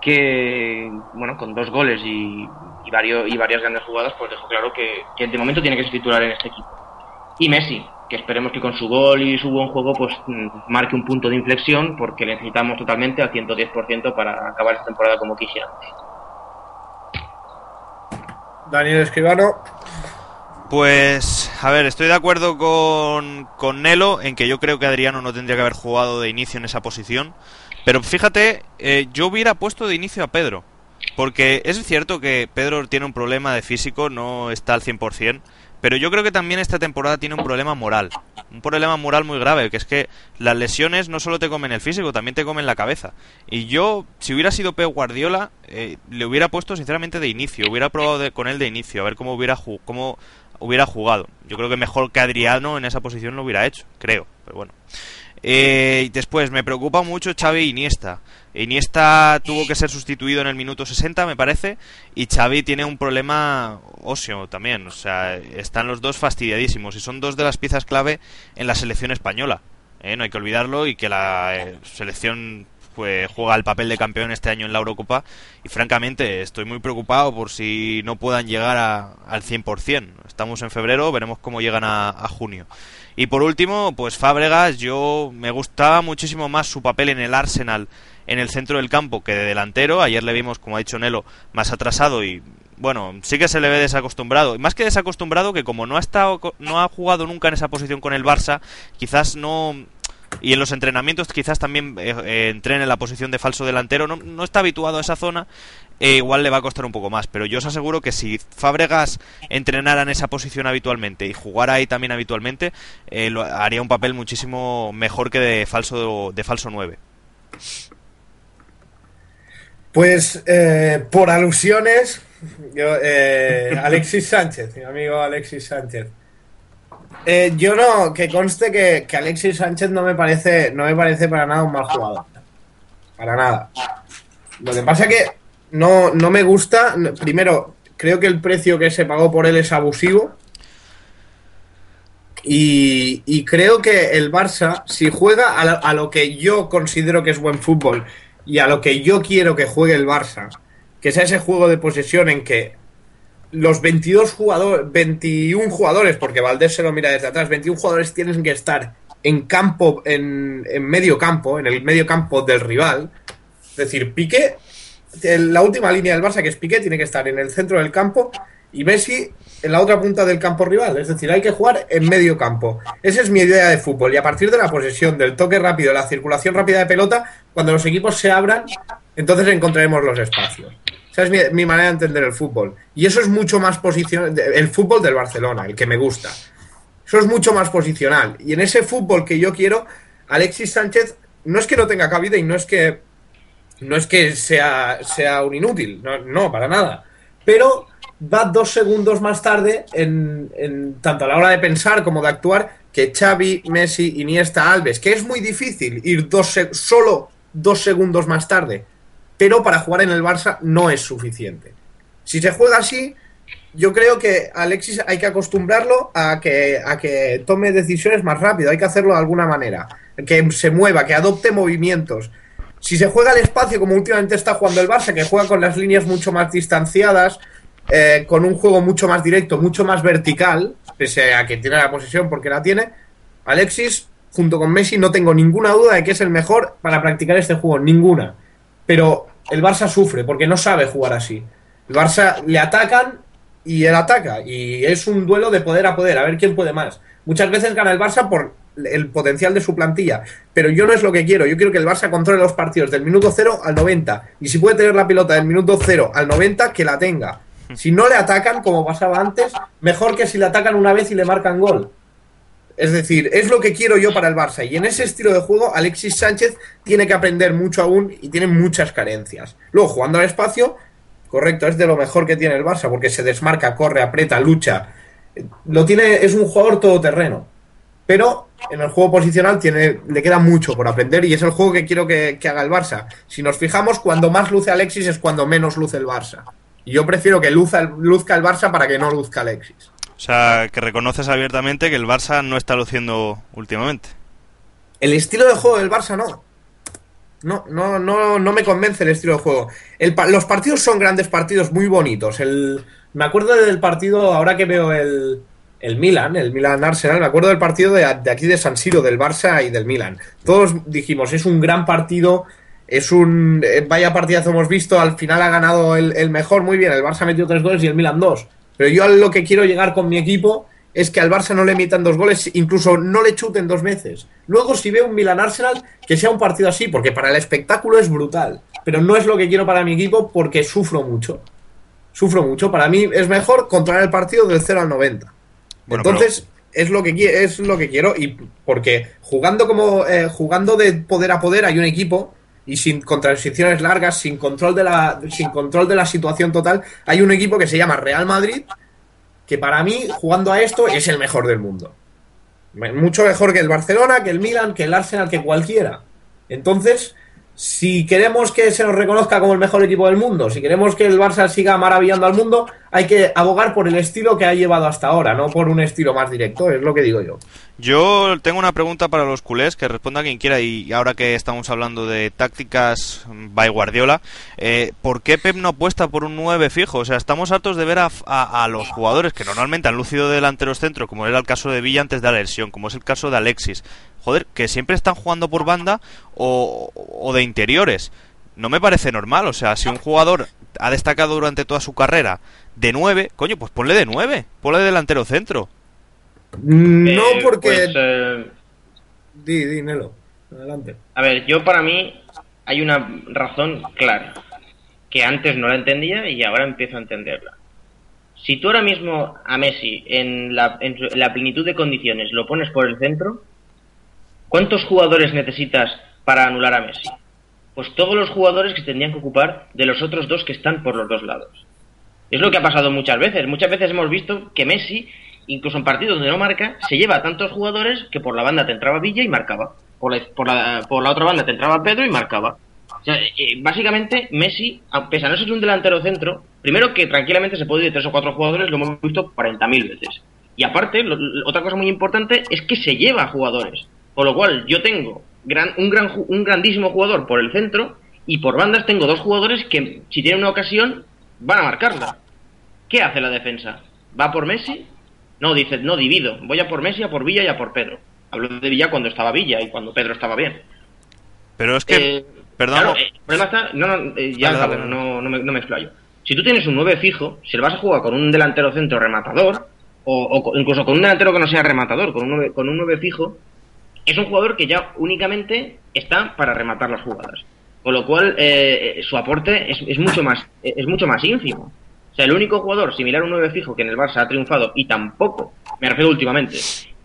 que bueno, con dos goles y, varios, y varias grandes jugadas, pues dejó claro que, que de momento tiene que ser titular en este equipo. Y Messi, que esperemos que con su gol y su buen juego pues marque un punto de inflexión porque necesitamos totalmente al 110% para acabar esta temporada como quisiéramos. Daniel Escribano. Pues, a ver, estoy de acuerdo con, con Nelo en que yo creo que Adriano no tendría que haber jugado de inicio en esa posición. Pero fíjate, eh, yo hubiera puesto de inicio a Pedro. Porque es cierto que Pedro tiene un problema de físico, no está al 100%. Pero yo creo que también esta temporada tiene un problema moral. Un problema moral muy grave, que es que las lesiones no solo te comen el físico, también te comen la cabeza. Y yo, si hubiera sido Pep Guardiola, eh, le hubiera puesto sinceramente de inicio. Hubiera probado con él de inicio, a ver cómo hubiera, cómo hubiera jugado. Yo creo que mejor que Adriano en esa posición lo hubiera hecho, creo. Pero bueno. Eh, después, me preocupa mucho Xavi Iniesta. Iniesta tuvo que ser sustituido en el minuto 60, me parece, y Xavi tiene un problema óseo también. O sea, están los dos fastidiadísimos y son dos de las piezas clave en la selección española. ¿eh? No hay que olvidarlo y que la eh, selección pues juega el papel de campeón este año en la Eurocopa y francamente estoy muy preocupado por si no puedan llegar a, al 100%. Estamos en febrero, veremos cómo llegan a junio. Y por último, pues Fábregas, yo me gustaba muchísimo más su papel en el Arsenal en el centro del campo que de delantero. Ayer le vimos, como ha dicho Nelo, más atrasado y bueno, sí que se le ve desacostumbrado. Y más que desacostumbrado, que como no ha estado, no ha jugado nunca en esa posición con el Barça, quizás no y en los entrenamientos quizás también eh, eh, entrene en la posición de falso delantero, no, no está habituado a esa zona, e igual le va a costar un poco más. Pero yo os aseguro que si Fábregas entrenara en esa posición habitualmente y jugara ahí también habitualmente, eh, lo, haría un papel muchísimo mejor que de falso, de falso 9. Pues por alusiones, Alexis Sánchez, mi amigo Alexis Sánchez. Eh, yo no, que conste que, Alexis Sánchez no me parece, no me parece para nada un mal jugador. Para nada. Lo que pasa es que no, no me gusta. Primero, creo que el precio que se pagó por él es abusivo. Y, creo que el Barça, si juega a lo, que yo considero que es buen fútbol y a lo que yo quiero que juegue el Barça, que sea ese juego de posesión en que los 22 jugadores, 21 jugadores, porque Valdés se lo mira desde atrás, 21 jugadores tienen que estar en campo, en, en medio campo, en el medio campo del rival. Es decir, Piqué, la última línea del Barça, que es Piqué, tiene que estar en el centro del campo y Messi en la otra punta del campo rival. Es decir, hay que jugar en medio campo. Esa es mi idea de fútbol. Y a partir de la posesión, del toque rápido, la circulación rápida de pelota, cuando los equipos se abran, entonces encontraremos los espacios. Esa es mi, manera de entender el fútbol. Y eso es mucho más posicional. El fútbol del Barcelona, el que me gusta. Eso es mucho más posicional. Y en ese fútbol que yo quiero, Alexis Sánchez no es que no tenga cabida y no es que no es que sea, sea un inútil, no, para nada. Pero va dos segundos más tarde, en, tanto a la hora de pensar como de actuar, que Xavi, Messi, Iniesta, Alves, que es muy difícil ir dos solo dos segundos más tarde pero para jugar en el Barça no es suficiente. Si se juega así, yo creo que Alexis hay que acostumbrarlo a que, a que tome decisiones más rápido, hay que hacerlo de alguna manera. que se mueva, que adopte movimientos. Si se juega al espacio, como últimamente está jugando el Barça, que juega con las líneas mucho más distanciadas, eh, con un juego mucho más directo, mucho más vertical, pese a que tiene la posesión porque la tiene, Alexis, junto con Messi, no tengo ninguna duda de que es el mejor para practicar este juego, ninguna. Pero el Barça sufre porque no sabe jugar así. El Barça le atacan y él ataca. Y es un duelo de poder a poder, a ver quién puede más. Muchas veces gana el Barça por el potencial de su plantilla. Pero yo no es lo que quiero. Yo quiero que el Barça controle los partidos del minuto 0 al 90. Y si puede tener la pelota del minuto 0 al 90, que la tenga. Si no le atacan, como pasaba antes, mejor que si le atacan una vez y le marcan gol. Es decir, es lo que quiero yo para el Barça. Y en ese estilo de juego, Alexis Sánchez tiene que aprender mucho aún y tiene muchas carencias. Luego, jugando al espacio, correcto, es de lo mejor que tiene el Barça, porque se desmarca, corre, aprieta, lucha. Lo tiene, es un jugador todoterreno. Pero en el juego posicional tiene, le queda mucho por aprender y es el juego que quiero que, que haga el Barça. Si nos fijamos, cuando más luce Alexis es cuando menos luce el Barça. Y yo prefiero que luzca el, luzca el Barça para que no luzca Alexis. O sea, que reconoces abiertamente que el Barça no está luciendo últimamente. El estilo de juego del Barça no. No, no, no, no me convence el estilo de juego. El, los partidos son grandes partidos, muy bonitos. El, me acuerdo del partido, ahora que veo el, el Milan, el Milan Arsenal, me acuerdo del partido de, aquí de San Siro, del Barça y del Milan. Todos dijimos, es un gran partido, es un eh, vaya partidazo hemos visto, al final ha ganado el, mejor, muy bien, el Barça ha metido tres goles y el Milan dos. Pero yo a lo que quiero llegar con mi equipo es que al Barça no le metan dos goles, incluso no le chuten dos veces. Luego, si veo un Milan Arsenal, que sea un partido así, porque para el espectáculo es brutal. Pero no es lo que quiero para mi equipo porque sufro mucho. Sufro mucho. Para mí es mejor controlar el partido del 0 al 90. Bueno, Entonces, pero... es, lo que, es lo que quiero. Y porque jugando como eh, jugando de poder a poder hay un equipo y sin transiciones largas, sin control de la sin control de la situación total, hay un equipo que se llama Real Madrid que para mí jugando a esto es el mejor del mundo. Mucho mejor que el Barcelona, que el Milan, que el Arsenal, que cualquiera. Entonces, si queremos que se nos reconozca como el mejor equipo del mundo, si queremos que el Barça siga maravillando al mundo, hay que abogar por el estilo que ha llevado hasta ahora, no por un estilo más directo, es lo que digo yo. Yo tengo una pregunta para los culés, que responda quien quiera, y ahora que estamos hablando de tácticas by Guardiola, eh, ¿por qué Pep no apuesta por un 9 fijo? O sea, estamos hartos de ver a, a, los jugadores que normalmente han lucido de delanteros centro, como era el caso de Villa antes de la lesión, como es el caso de Alexis, joder, que siempre están jugando por banda o, o, de interiores. No me parece normal, o sea, si un jugador ha destacado durante toda su carrera de 9, coño, pues ponle de 9, ponle de delantero centro. No, porque. Pues, eh... Di, di, Nelo. Adelante. A ver, yo para mí hay una razón clara. Que antes no la entendía y ahora empiezo a entenderla. Si tú ahora mismo a Messi en la, en la plenitud de condiciones lo pones por el centro, ¿cuántos jugadores necesitas para anular a Messi? Pues todos los jugadores que tendrían que ocupar de los otros dos que están por los dos lados. Es lo que ha pasado muchas veces. Muchas veces hemos visto que Messi incluso en partidos donde no marca, se lleva a tantos jugadores que por la banda te entraba Villa y marcaba. Por la, por la, por la otra banda te entraba Pedro y marcaba. O sea, eh, básicamente, Messi, pese a no ser un delantero centro, primero que tranquilamente se puede ir de tres o cuatro jugadores, lo hemos visto 40.000 veces. Y aparte, lo, otra cosa muy importante es que se lleva a jugadores. Con lo cual, yo tengo gran, un, gran, un grandísimo jugador por el centro y por bandas tengo dos jugadores que, si tienen una ocasión, van a marcarla. ¿Qué hace la defensa? ¿Va por Messi? No, dice, no, divido. Voy a por Messi, a por Villa y a por Pedro. Hablo de Villa cuando estaba Villa y cuando Pedro estaba bien. Pero es que... Eh, perdón. Claro, el problema está... No, no, eh, ya no, no, me, no me explayo. Si tú tienes un 9 fijo, si le vas a jugar con un delantero centro rematador, o, o incluso con un delantero que no sea rematador, con un 9, con un 9 fijo, es un jugador que ya únicamente está para rematar las jugadas. Con lo cual, eh, su aporte es, es, mucho más, es mucho más ínfimo. O sea, el único jugador similar a un 9 fijo que en el Barça ha triunfado y tampoco, me refiero últimamente,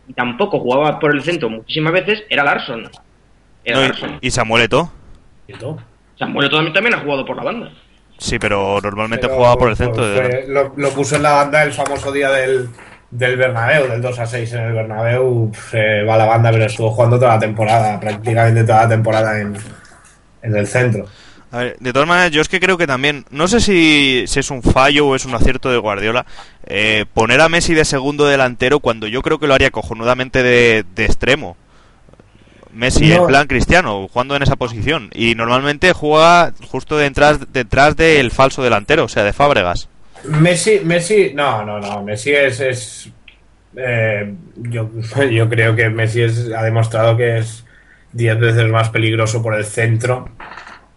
y tampoco jugaba por el centro muchísimas veces, era Larson. Era no, Larson. ¿Y Samuel Eto'o también ha jugado por la banda. Sí, pero normalmente pero, jugaba por el centro. Pues, de... lo, lo, puso en la banda el famoso día del, del Bernabéu, del 2 a 6 en el Bernabéu. Se va la banda, pero estuvo jugando toda la temporada, prácticamente toda la temporada en, en el centro. A ver, de todas maneras, yo es que creo que también, no sé si, si es un fallo o es un acierto de Guardiola, eh, poner a Messi de segundo delantero cuando yo creo que lo haría cojonudamente de, de extremo. Messi No. en plan cristiano, jugando en esa posición. Y normalmente juega justo detrás, detrás del falso delantero, o sea, de Fábregas. Messi, Messi, no, no, no, Messi es, es eh, yo, yo creo que Messi es, ha demostrado que es 10 veces más peligroso por el centro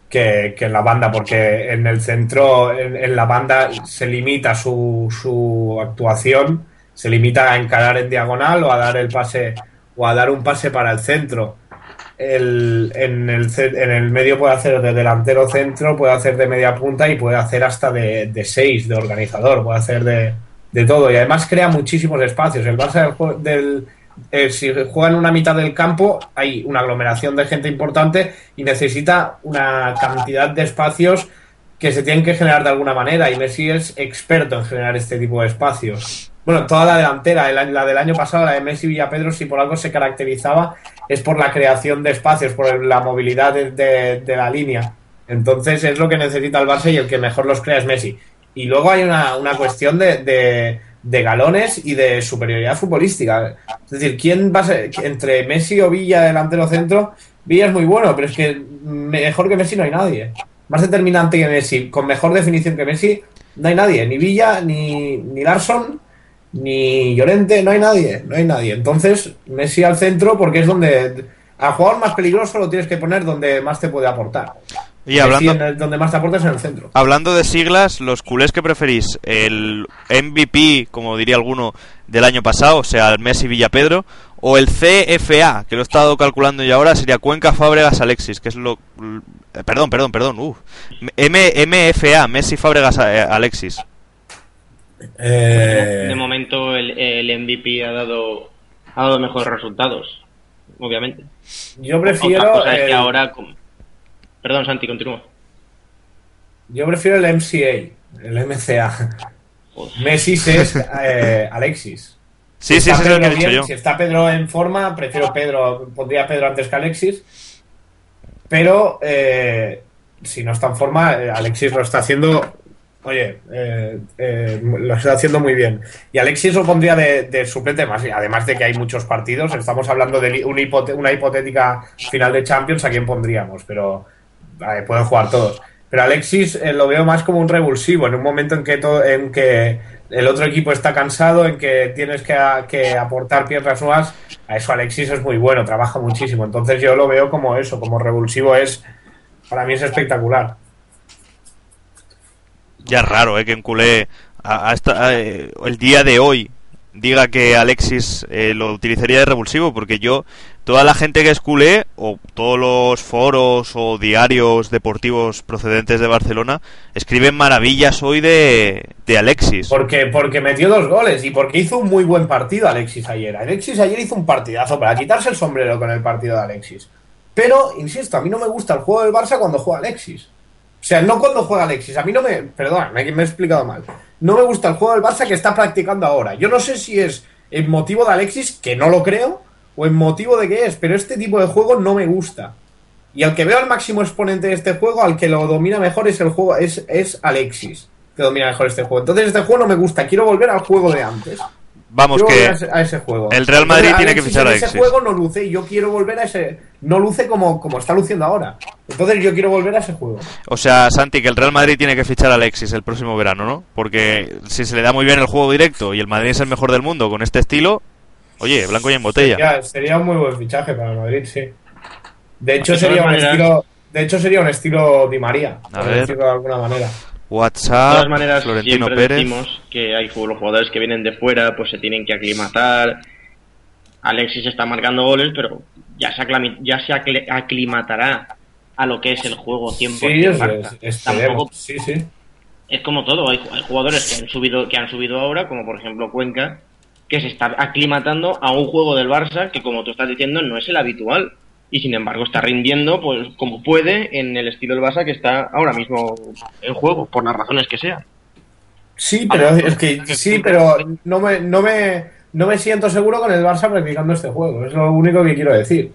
que, que en la banda, porque en el centro, en, en la banda se limita su, su actuación, se limita a encarar en diagonal o a dar el pase o a dar un pase para el centro. El, en, el, en el medio puede hacer de delantero centro, puede hacer de media punta y puede hacer hasta de, de seis, de organizador, puede hacer de, de todo. Y además crea muchísimos espacios. El Barça del, del, eh, si juega en una mitad del campo, hay una aglomeración de gente importante y necesita una cantidad de espacios que se tienen que generar de alguna manera. Y Messi es experto en generar este tipo de espacios. Bueno, toda la delantera, el- la del año pasado, la de Messi Villapedro, si por algo se caracterizaba, es por la creación de espacios, por la movilidad de, la línea. Entonces es lo que necesita el Barça y el que mejor los crea es Messi. Y luego hay una, cuestión de, de- de galones y de superioridad futbolística. Es decir, ¿quién va a ser entre Messi o Villa delantero centro? Villa es muy bueno, pero es que mejor que Messi no hay nadie. Más determinante que Messi, con mejor definición que Messi, no hay nadie. Ni Villa, ni, ni Larson, ni Llorente, no hay nadie. No hay nadie. Entonces, Messi al centro, porque es donde. Al jugador más peligroso lo tienes que poner donde más te puede aportar. Y hablando, Messi donde más te aporta es en el centro. hablando de siglas, los culés que preferís, el MVP, como diría alguno, del año pasado, o sea, el Messi Villapedro, o el CFA, que lo he estado calculando yo ahora, sería Cuenca Fábregas Alexis, que es lo... eh, Perdón, perdón, perdón. uf. M MFA, Messi Fábregas eh, Alexis. Eh, De momento el, el MVP ha dado, ha dado mejores resultados, obviamente. yo Otra prefiero. es que ahora... con- Perdón, Santi, continúa. Yo prefiero el MCA, el MCA. Joder. Messi es eh, Alexis. Sí, sí, sí, es lo que he Pedro dicho bien, yo. Si está Pedro en forma, prefiero Pedro, pondría a Pedro antes que Alexis. Pero eh, si no está en forma, Alexis lo está haciendo. Oye, eh, eh, lo está haciendo muy bien. Y Alexis lo pondría de, suplente, más, además de que hay muchos partidos. Estamos hablando de una hipotética final de Champions, ¿a quién pondríamos? Pero eh, pueden jugar todos. Pero Alexis eh, lo veo más como un revulsivo, en un momento en que, to- en que el otro equipo está cansado, en que tienes que, aportar piezas nuevas. A eso Alexis es muy bueno, trabaja muchísimo. Entonces yo lo veo como eso, como revulsivo es, para mí es espectacular. Ya es raro, ¿eh? Que en culé a- a esta- a, eh, el día de hoy diga que Alexis eh, lo utilizaría de revulsivo, porque yo, toda la gente que es culé, o todos los foros o diarios deportivos procedentes de Barcelona, escriben maravillas hoy de, de Alexis. Porque, porque metió dos goles y porque hizo un muy buen partido Alexis ayer. Alexis ayer hizo un partidazo para quitarse el sombrero con el partido de Alexis. Pero, insisto, a mí no me gusta el juego del Barça cuando juega Alexis. O sea, no cuando juega Alexis. A mí no me. Perdón, me, me he explicado mal. No me gusta el juego del Barça que está practicando ahora. Yo no sé si es en motivo de Alexis, que no lo creo, o en motivo de qué es, pero este tipo de juego no me gusta. Y al que veo al máximo exponente de este juego, al que lo domina mejor es el juego, es, es Alexis, que domina mejor este juego. Entonces este juego no me gusta, quiero volver al juego de antes. Vamos, que a ese, a ese juego. el Real Madrid Entonces, tiene que fichar a en ese juego no luce y yo quiero volver a ese. No luce como, como está luciendo ahora. Entonces yo quiero volver a ese juego. O sea, Santi, que el Real Madrid tiene que fichar a Alexis el próximo verano, ¿no? Porque si se le da muy bien el juego directo y el Madrid es el mejor del mundo con este estilo, oye, blanco y en botella. Sería, sería un muy buen fichaje para el Madrid, sí. De hecho sería un estilo. De hecho sería un estilo Di María, A por ver. decirlo de alguna manera. De WhatsApp, todas maneras, Florentino siempre Pérez. decimos que hay los jugadores que vienen de fuera, pues se tienen que aclimatar. Alexis está marcando goles, pero ya se, aclami- ya se aclimatará a lo que es el juego 100% Sí, es, Barça. es- esperemos. Tampoco Sí, sí. es como todo, hay, hay jugadores que han subido que han subido ahora, como por ejemplo Cuenca, que se está aclimatando a un juego del Barça que como tú estás diciendo no es el habitual y sin embargo está rindiendo pues como puede en el estilo del Barça que está ahora mismo en juego por las razones que sean. Sí, pero es que sí, pero no me, no me, no me siento seguro con el Barça practicando este juego. Es lo único que quiero decir.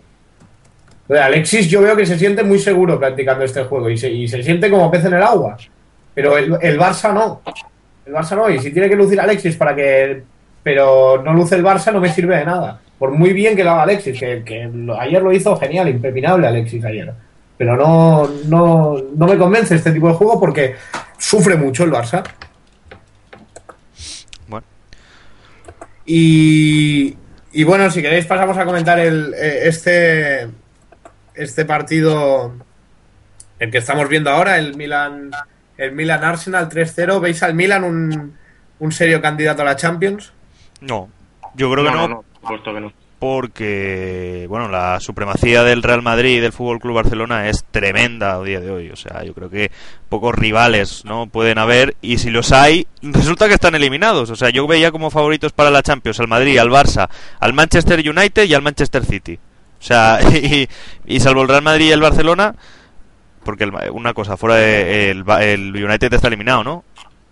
Alexis yo veo que se siente muy seguro practicando este juego y se, y se siente como pez en el agua. Pero el, el Barça no. El Barça no. Y si tiene que lucir Alexis para que... Pero no luce el Barça no me sirve de nada. Por muy bien que lo haga Alexis, que, ayer lo hizo genial, impepinable Alexis ayer. Pero no, no, no me convence este tipo de juego porque sufre mucho el Barça. Bueno, Y, y bueno, si queréis pasamos a comentar el, eh, este, este partido, el que estamos viendo ahora, el Milan, el Milan Arsenal 3-0. ¿Veis al Milan un, un serio candidato a la Champions? no. Yo creo que no, porque bueno la supremacía del Real Madrid y del Fútbol Club Barcelona es tremenda a día de hoy. O sea yo creo que pocos rivales no pueden haber y si los hay resulta que están eliminados. O sea yo veía como favoritos para la Champions al Madrid al Barça al Manchester United y al Manchester City. O sea y, y salvo el Real Madrid y el Barcelona porque el- una cosa fuera de, el, el United está eliminado no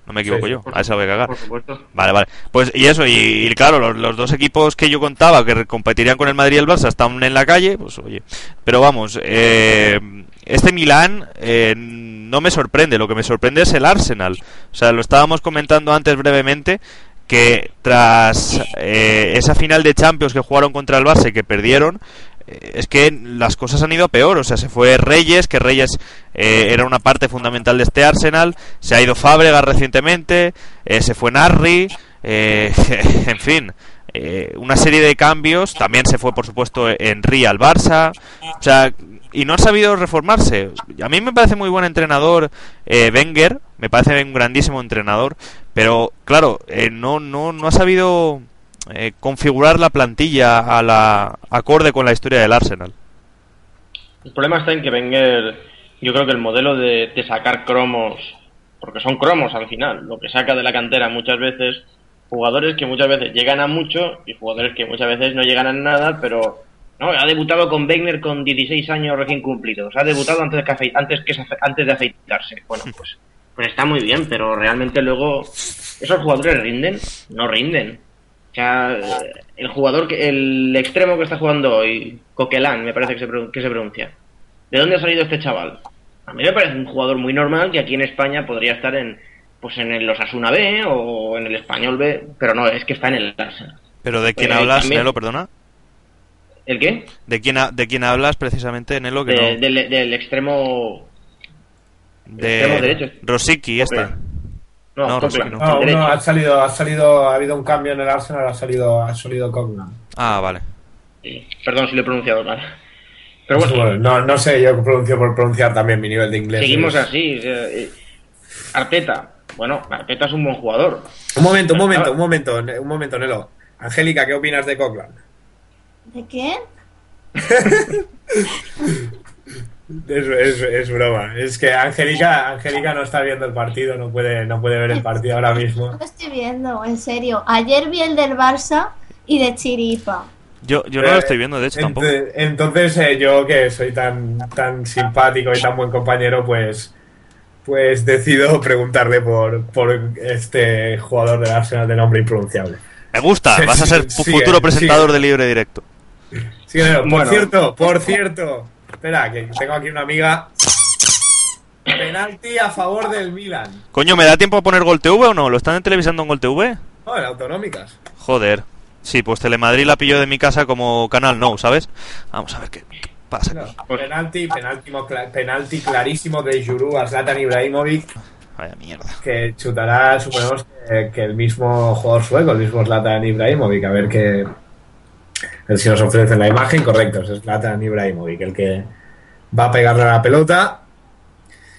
no me equivoco Sí, yo a esa voy a cagar Por supuesto. Vale, vale. Pues y eso, y, y claro, los, los dos equipos que yo contaba que competirían con el Madrid y el Barça están en la calle, pues oye. Pero vamos, eh, este Milán eh, no me sorprende, lo que me sorprende es el Arsenal. O sea, lo estábamos comentando antes brevemente que tras eh, esa final de Champions que jugaron contra el Barça y que perdieron, es que las cosas han ido a peor. O sea, se fue Reyes, que Reyes eh, era una parte fundamental de este Arsenal. Se ha ido Fábregas recientemente. eh, se fue Narri. eh, en fin, eh, una serie de cambios. También se fue, por supuesto, Henry al Barça. O sea, y no ha sabido reformarse. A mí me parece muy buen entrenador eh, Wenger. Me parece un grandísimo entrenador. Pero, claro, eh, no, no, no ha sabido eh, configurar la plantilla a la acorde con la historia del Arsenal. El problema está en que Wenger, yo creo que el modelo de, de sacar cromos, porque son cromos al final, lo que saca de la cantera muchas veces, jugadores que muchas veces llegan a mucho y jugadores que muchas veces no llegan a nada, pero no, ha debutado con Wenger con 16 años recién cumplidos, ha debutado antes, de que antes, que antes de afeitarse. Bueno, pues, pues está muy bien, pero realmente luego esos jugadores rinden, no rinden. O sea, el jugador, que el extremo que está jugando hoy, Coquelin, me parece que se, pro- que se pronuncia. ¿De dónde ha salido este chaval? A mí me parece un jugador muy normal que aquí en España podría estar en pues en el Osasuna B o en el Español B, pero no, es que está en el Arsenal. ¿Pero de quién Eh, hablas, también- Nelo, perdona? ¿El qué? ¿De quién, ha- ¿De quién hablas precisamente, Nelo? Que De- no... del, del extremo... De extremo derecho. Rosicky, este. No, No, no. No, derecho. uno ha salido, ha salido, ha habido un cambio en el Arsenal, ha salido, ha salido Cognan. Ah, vale. Sí, Perdón si lo he pronunciado mal. Pero bueno, no, no sé, yo pronuncio por pronunciar también mi nivel de inglés. seguimos es- así. eh, eh, Arteta. Bueno, Arteta es un buen jugador. Un momento, un momento, un momento, un momento, Nelo. Angélica, ¿qué opinas de Coughlin? ¿De quién? Es, es, es broma. Es que Angélica, Angélica no está viendo el partido, no puede, no puede ver el partido ahora mismo. No lo estoy viendo, en serio. Ayer vi el del Barça y de Chiripa. Yo, yo no lo estoy viendo, de hecho, tampoco. Ent- Entonces, eh, yo que soy tan, tan simpático y tan buen compañero, pues, pues decido preguntarle por, por este jugador del Arsenal de nombre impronunciable. Me gusta, vas a ser Sí, futuro presentador de Libre Directo. Sí, por Bueno. cierto, por cierto. Espera, que tengo aquí una amiga. Penalti a favor del Milan. Coño, ¿me da tiempo a poner Gol TV o no? ¿Lo están televisando en Gol TV? No, en autonómicas. Joder. Sí, pues Telemadrid la pilló de mi casa como canal no, ¿sabes? Vamos a ver qué, qué pasa No, penalti, penalti, penalti clarísimo de Juru a Zlatan Ibrahimovic, Vaya mierda. que chutará, suponemos, que, que el mismo jugador sueco, el mismo Zlatan Ibrahimovic. A ver qué. Ver si nos ofrecen la imagen. Correcto, es Zlatan Ibrahimovic el que va a pegarle a la pelota.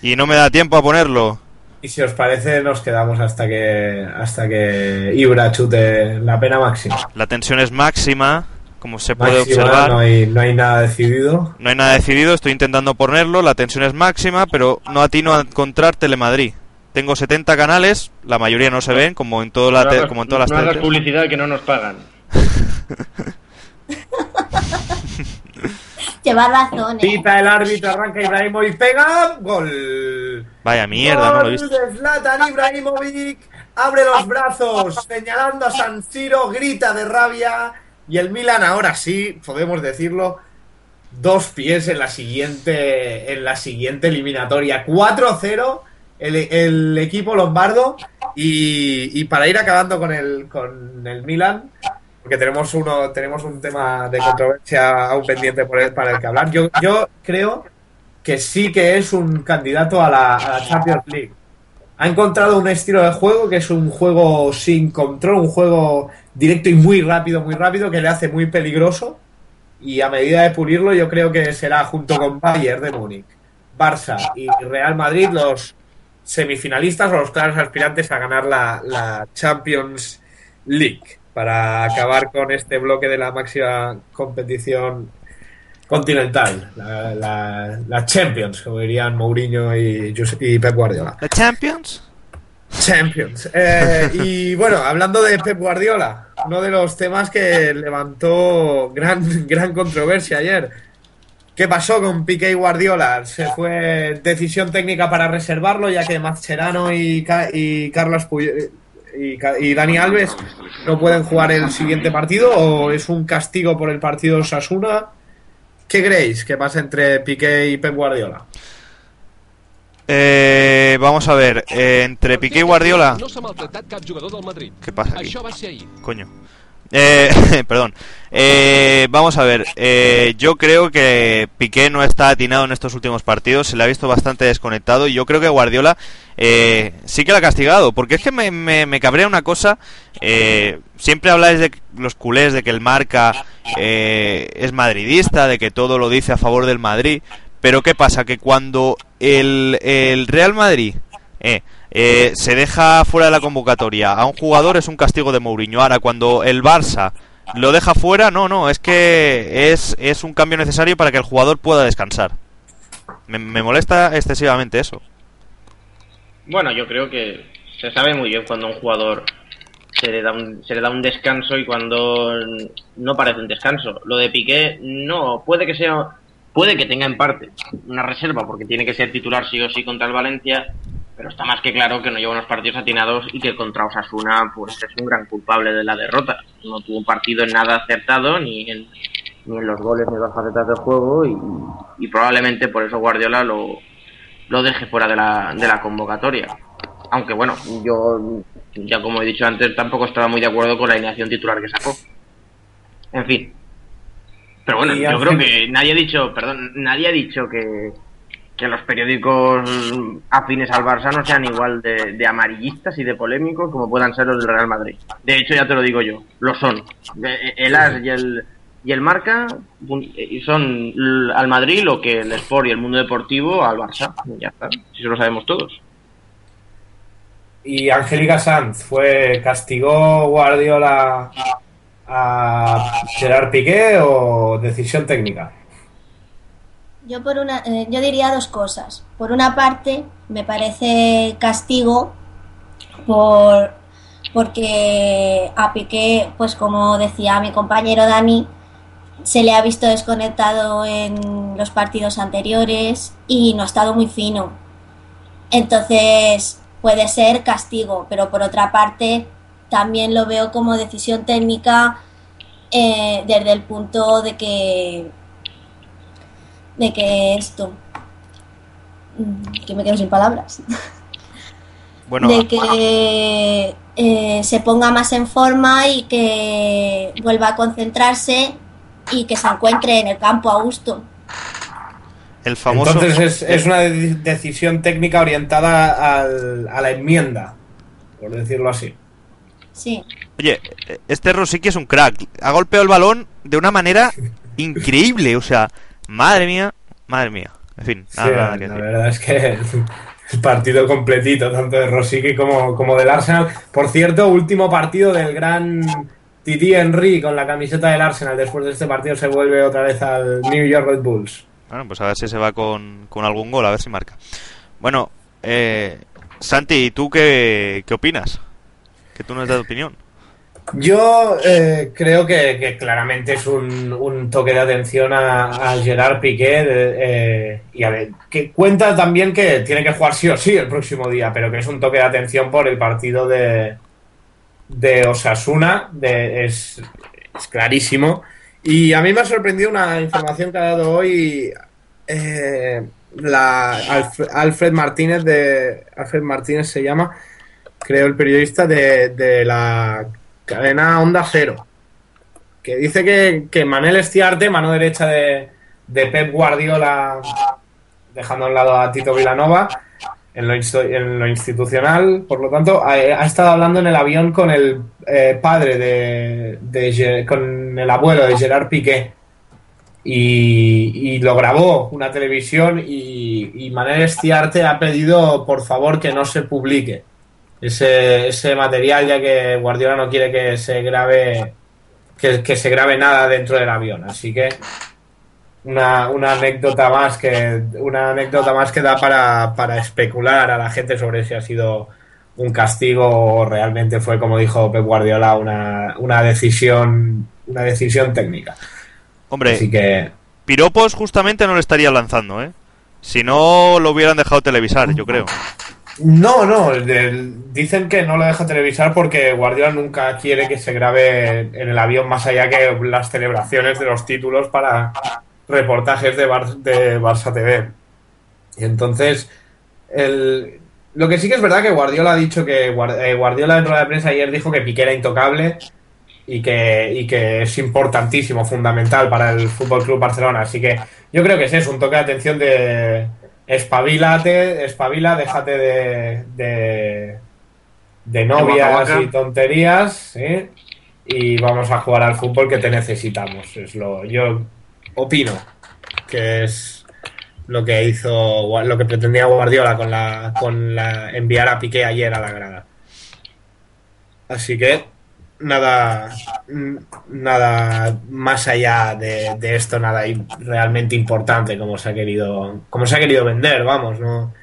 Y no me da tiempo a ponerlo. Y si os parece, nos quedamos hasta que hasta que Ibra chute la pena máxima. La tensión es máxima, como se puede Máxima, observar. no hay, no hay nada decidido. No hay nada decidido, estoy intentando ponerlo, la tensión es máxima, pero no atino a encontrar Telemadrid. Tengo 70 canales, la mayoría no se ven, como en, todo la No como en todas no las hagas teles. publicidad que no nos pagan. Lleva razón, ¿eh? Pita el árbitro, arranca Ibrahimovic, pega, gol. Vaya mierda, no lo he visto. Gol de Zlatan Ibrahimovic, abre los brazos, señalando a San Siro, grita de rabia. Y el Milan, ahora sí, podemos decirlo, dos pies en la siguiente, en la siguiente eliminatoria. 4-0 el, el equipo lombardo. Y, y para ir acabando con el, con el Milan, porque tenemos uno, tenemos un tema de controversia aún pendiente por el, para el que hablar. Yo, yo creo que sí que es un candidato a la, a la Champions League. Ha encontrado un estilo de juego que es un juego sin control, un juego directo y muy rápido, muy rápido, que le hace muy peligroso. Y a medida de pulirlo, yo creo que será junto con Bayern de Múnich, Barça y Real Madrid los semifinalistas o los claros aspirantes a ganar la, la Champions League para acabar con este bloque de la máxima competición continental, la, la- la Champions, como dirían Mourinho y, Pep Guardiola. ¿The Champions? Champions. Eh, y bueno, hablando de Pep Guardiola, uno de los temas que levantó gran, gran controversia ayer. ¿Qué pasó con Piqué y Guardiola? Se fue decisión técnica para reservarlo, ya que Mascherano y, Ca- y Carlos Puy- y, Dani Alves no pueden jugar el siguiente partido, o es un castigo por el partido Osasuna. ¿Qué creéis que pasa entre Piqué y Pep Guardiola? Eh, vamos a ver, eh, entre Piqué y Guardiola... Què passa aquí? Coño. Eh, perdón. Eh, vamos a ver. eh, yo creo que Piqué no está atinado en estos últimos partidos. Se le ha visto bastante desconectado. Y yo creo que Guardiola eh, sí que la ha castigado. Porque es que me, me, me cabrea una cosa. eh, siempre habláis de los culés, de que el marca eh, es madridista, de que todo lo dice a favor del Madrid. Pero ¿qué pasa? Que cuando el, el Real Madrid eh, eh, se deja fuera de la convocatoria a un jugador es un castigo de Mourinho. Ahora, cuando el Barça lo deja fuera, no, no, es que es, es un cambio necesario para que el jugador pueda descansar. Me, me molesta excesivamente eso. Bueno, yo creo que se sabe muy bien cuando un jugador se le da un, se le da un descanso y cuando no parece un descanso. Lo de Piqué no, puede que sea, puede que tenga en parte una reserva porque tiene que ser titular sí o sí contra el Valencia, pero está más que claro que no lleva unos partidos atinados y que contra Osasuna pues es un gran culpable de la derrota. No tuvo un partido en nada acertado ni en, ni en los goles ni en las facetas del juego y, y probablemente por eso Guardiola lo, lo deje fuera de la, de la convocatoria. Aunque bueno, yo ya como he dicho antes tampoco estaba muy de acuerdo con la alineación titular que sacó. En fin. Pero bueno, yo creo que nadie ha dicho, perdón, nadie ha dicho que, que los periódicos afines al Barça no sean igual de, de amarillistas y de polémicos como puedan ser los del Real Madrid. De hecho, ya te lo digo yo, lo son. El AS y el, y el Marca y son al Madrid lo que el Sport y el mundo deportivo al Barça. Ya está, si eso lo sabemos todos. Y Angélica Sanz fue castigó Guardiola a Gerard Piqué o decisión técnica. Yo por una, eh, yo diría dos cosas. Por una parte, me parece castigo por porque a Piqué, pues como decía mi compañero Dani, se le ha visto desconectado en los partidos anteriores y no ha estado muy fino. Entonces puede ser castigo, pero por otra parte también lo veo como decisión técnica eh, desde el punto de que de que esto que me quedo sin palabras Bueno, de que eh, se ponga más en forma y que vuelva a concentrarse y que se encuentre en el campo a gusto. el famoso... Entonces es, es una de- decisión técnica orientada al- a la enmienda, por decirlo así. Sí. Oye, este Rosicky es un crack. Ha golpeado el balón de una manera increíble. O sea, madre mía, madre mía. En fin, Sí, nada, nada la que decir. verdad es que el partido completito, tanto de Rosicky como, como del Arsenal. Por cierto, último partido del gran Titi Henry con la camiseta del Arsenal. Después de este partido se vuelve otra vez al New York Red Bulls. Bueno, pues a ver si se va con, con algún gol, a ver si marca. Bueno, eh, Santi, ¿y tú qué, qué opinas? Que tú no has dado opinión. Yo eh, creo que, que claramente es un, un toque de atención a, a Gerard Piqué de- eh, y a ver, que cuenta también que tiene que jugar sí o sí el próximo día, pero que es un toque de atención por el partido de, de Osasuna, de, es, es clarísimo. Y a mí me ha sorprendido una información que ha dado hoy eh, la Alfred, Martínez de Alfred Martínez se llama, creo el periodista de, de la cadena Onda Cero. que dice que, que Manel Estiarte, mano derecha de, de Pep Guardiola, dejando a un lado a Tito Vilanova, en lo, en lo institucional, por lo tanto, ha, estado hablando en el avión con el eh, padre de, de con el abuelo de Gerard Piqué. Y, y lo grabó una televisión y, y Manel Estiarte ha pedido por favor que no se publique ese, ese material ya que Guardiola no quiere que se grabe que, que se grabe nada dentro del avión así que una, una anécdota más que una anécdota más que da para, para especular a la gente sobre si ha sido un castigo o realmente fue como dijo Pep Guardiola una, una decisión una decisión técnica Hombre, así que piropos justamente no le estaría lanzando, ¿eh? Si no, lo hubieran dejado televisar, yo creo. No, no, el dicen que no lo deja televisar porque Guardiola nunca quiere que se grabe en el avión más allá que las celebraciones de los títulos para reportajes de, Bar- de Barça TV. Y entonces, el- lo que sí que es verdad que Guardiola ha dicho que eh, Guardiola en rueda de prensa ayer dijo que Piqué era intocable y que, y que es importantísimo, fundamental para el Fútbol Club Barcelona. Así que yo creo que es eso, un toque de atención de espabilate, espabila, déjate de, de, de novias y tonterías, ¿sí? y vamos a jugar al fútbol que te necesitamos. Es lo, yo opino que es lo que hizo, lo que pretendía Guardiola con la, con la enviar a Piqué ayer a la grada. Así que nada, nada más allá de, de esto, nada realmente importante como se ha querido, como se ha querido vender, vamos, no.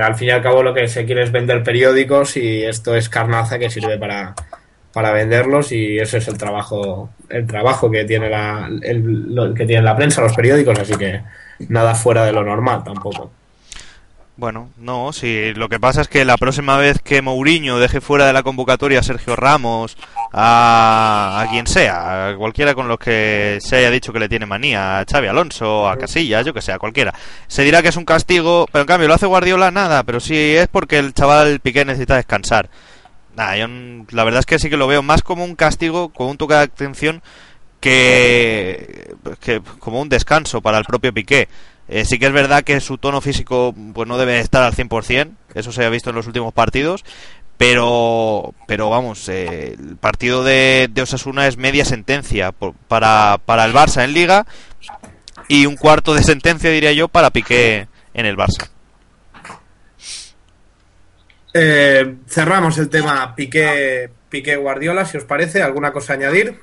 Al fin y al cabo lo que se quiere es vender periódicos y esto es carnaza que sirve para, para venderlos y ese es el trabajo, el trabajo que tiene la, el- que tiene la prensa, los periódicos, así que nada fuera de lo normal tampoco. Bueno, no, si lo que pasa es que la próxima vez que Mourinho deje fuera de la convocatoria a Sergio Ramos, a, a quien sea, a cualquiera con los que se haya dicho que le tiene manía, a Xavi Alonso, a Casillas, yo que sé, a cualquiera, se dirá que es un castigo, pero en cambio lo hace Guardiola, nada, pero sí es porque el chaval Piqué necesita descansar. Yo la verdad es que sí que lo veo más como un castigo, como un toque de atención que, que como un descanso para el propio Piqué. Eh, sí que es verdad que su tono físico pues no debe estar al 100%, eso se ha visto en los últimos partidos, pero pero vamos, eh, el partido de, de Osasuna es media sentencia por- para, para el Barça en Liga y un cuarto de sentencia, diría yo, para Piqué en el Barça. Eh, cerramos el tema Piqué, Piqué Guardiola, si os parece, ¿alguna cosa a añadir?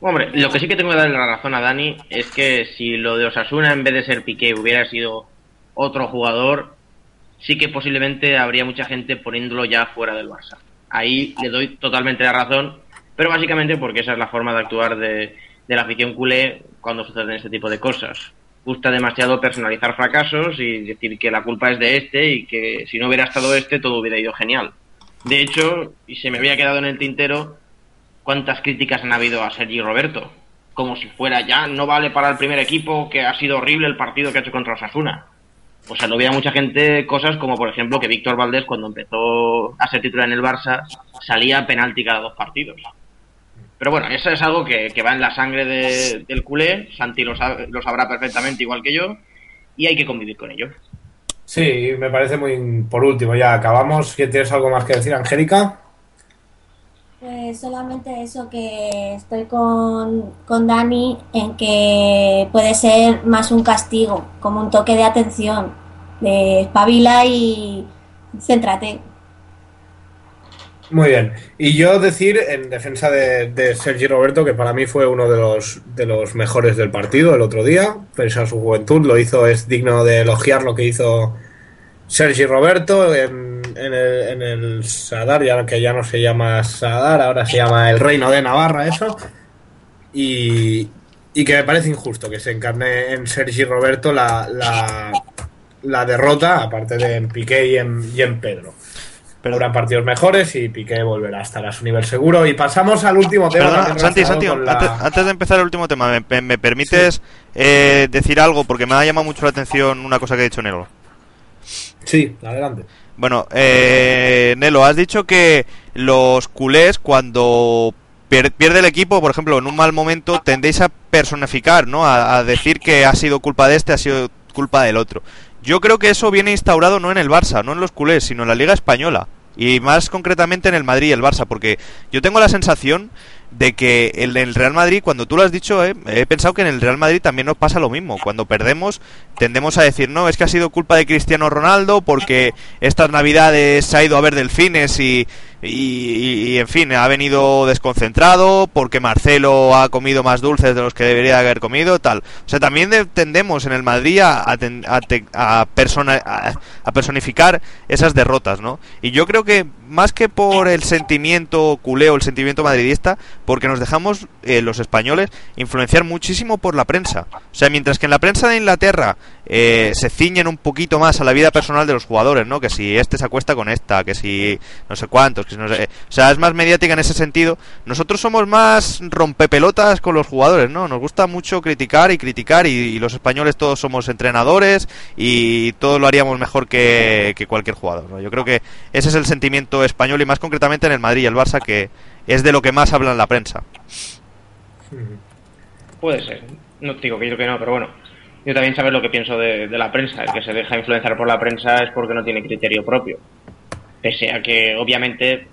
Hombre, lo que sí que tengo que darle la razón a Dani es que si lo de Osasuna en vez de ser Piqué hubiera sido otro jugador, sí que posiblemente habría mucha gente poniéndolo ya fuera del Barça. Ahí le doy totalmente la razón, pero básicamente porque esa es la forma de actuar de, la afición culé cuando suceden este tipo de cosas. Gusta demasiado personalizar fracasos y decir que la culpa es de este y que si no hubiera estado este todo hubiera ido genial. De hecho, y se me había quedado en el tintero, cuántas críticas han habido a Sergi Roberto. Como si fuera ya, no vale para el primer equipo, que ha sido horrible el partido que ha hecho contra Osasuna. Pues se lo veía mucha gente cosas como, por ejemplo, que Víctor Valdés, cuando empezó a ser titular en el Barça, salía penalti cada dos partidos. Pero bueno, eso es algo que, que va en la sangre de- del culé. Santi lo, sabe- lo sabrá perfectamente, igual que yo, y hay que convivir con ello. Sí, me parece muy... Por último, ya acabamos. ¿Tienes algo más que decir, Angélica? Pues solamente eso que estoy con, con Dani en que puede ser más un castigo, como un toque de atención, de espabila y céntrate. Muy bien. Y yo decir, en defensa de, de Sergi Roberto, que para mí fue uno de los, de los mejores del partido el otro día, pese a su juventud, lo hizo, es digno de elogiar lo que hizo Sergi Roberto en, en el, en el Sadar, ya que ya no se llama Sadar, ahora se llama el Reino de Navarra, eso. Y, y que me parece injusto que se encarne en Sergi Roberto la, la, la derrota, aparte de en Piqué y en, y en Pedro. Pero- Habrá partidos mejores y Piqué volverá a estar a su nivel seguro. Y pasamos al último tema. Perdona, Santi, Santi, la- antes, antes de empezar el último tema, ¿me, permites eh, decir algo? Porque me ha llamado mucho la atención una cosa que ha dicho Nelo. Sí, adelante. Bueno, eh, Nelo, has dicho que los culés cuando pier- pierde el equipo, por ejemplo, en un mal momento, tendéis a personificar, ¿no? A, a decir que ha sido culpa de este, ha sido culpa del otro. Yo creo que eso viene instaurado no en el Barça, no en los culés, sino en la Liga Española. Y más concretamente en el Madrid y el Barça, porque yo tengo la sensación de que en el Real Madrid, cuando tú lo has dicho, eh, he pensado que en el Real Madrid también nos pasa lo mismo. Cuando perdemos, tendemos a decir, no, es que ha sido culpa de Cristiano Ronaldo, porque estas navidades se ha ido a ver delfines y, y, y- en fin, ha venido desconcentrado, porque Marcelo ha comido más dulces de los que debería haber comido, tal. O sea, también de- tendemos en el Madrid a, ten- a te- a persona- a personificar esas derrotas, ¿no? Y yo creo que más que por el sentimiento culeo, el sentimiento madridista, porque nos dejamos, eh, los españoles, influenciar muchísimo por la prensa. O sea, mientras que en la prensa de Inglaterra eh, se ciñen un poquito más a la vida personal de los jugadores, ¿no? Que si este se acuesta con esta, que si no sé cuántos, sé... O sea, es más mediática en ese sentido. Nosotros somos más rompepelotas con los jugadores, ¿no? Nos gusta mucho criticar y criticar y, los españoles todos somos entrenadores y todos lo haríamos mejor que, cualquier jugador, ¿no? Yo creo que ese es el sentimiento español y más concretamente en el Madrid y el Barça que es de lo que más habla en la prensa. Puede ser. No digo que yo que no, pero bueno. Yo también sabes lo que pienso de la prensa. El que se deja influenciar por la prensa es porque no tiene criterio propio. Pese a que, obviamente,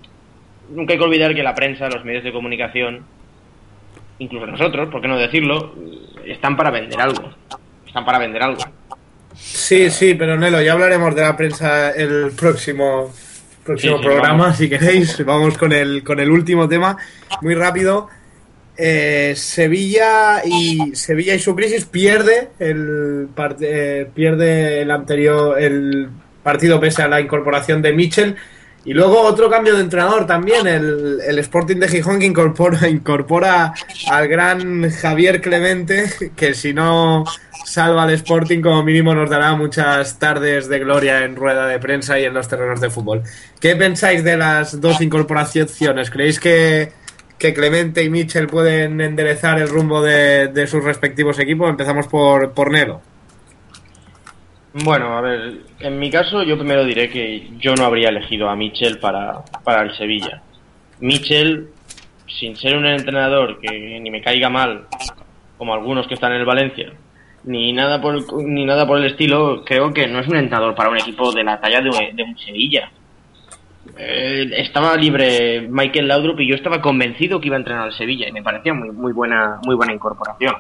nunca hay que olvidar que la prensa, los medios de comunicación, incluso nosotros, por qué no decirlo, están para vender algo. Están para vender algo. Sí, sí, pero Nelo, ya hablaremos de la prensa el próximo, próximo Sí, sí, programa, vamos. si queréis. Vamos con el, con el último tema, muy rápido. Eh, Sevilla y Sevilla y su crisis pierde el eh, pierde el anterior el partido pese a la incorporación de Mitchell y luego otro cambio de entrenador también el, el Sporting de Gijón que incorpora incorpora al gran Javier Clemente que si no salva al Sporting como mínimo nos dará muchas tardes de gloria en rueda de prensa y en los terrenos de fútbol. ¿Qué pensáis de las dos incorporaciones? ¿Creéis que que Clemente y Mitchell pueden enderezar el rumbo de, de sus respectivos equipos. Empezamos por, por Nelo. Bueno, a ver, en mi caso yo primero diré que yo no habría elegido a Mitchell para, para el Sevilla. Mitchell, sin ser un entrenador que ni me caiga mal, como algunos que están en el Valencia, ni nada por el, ni nada por el estilo, creo que no es un entrenador para un equipo de la talla de, de un Sevilla. Eh, estaba libre Michael Laudrup y yo estaba convencido que iba a entrenar al Sevilla y me parecía muy, muy buena muy buena incorporación.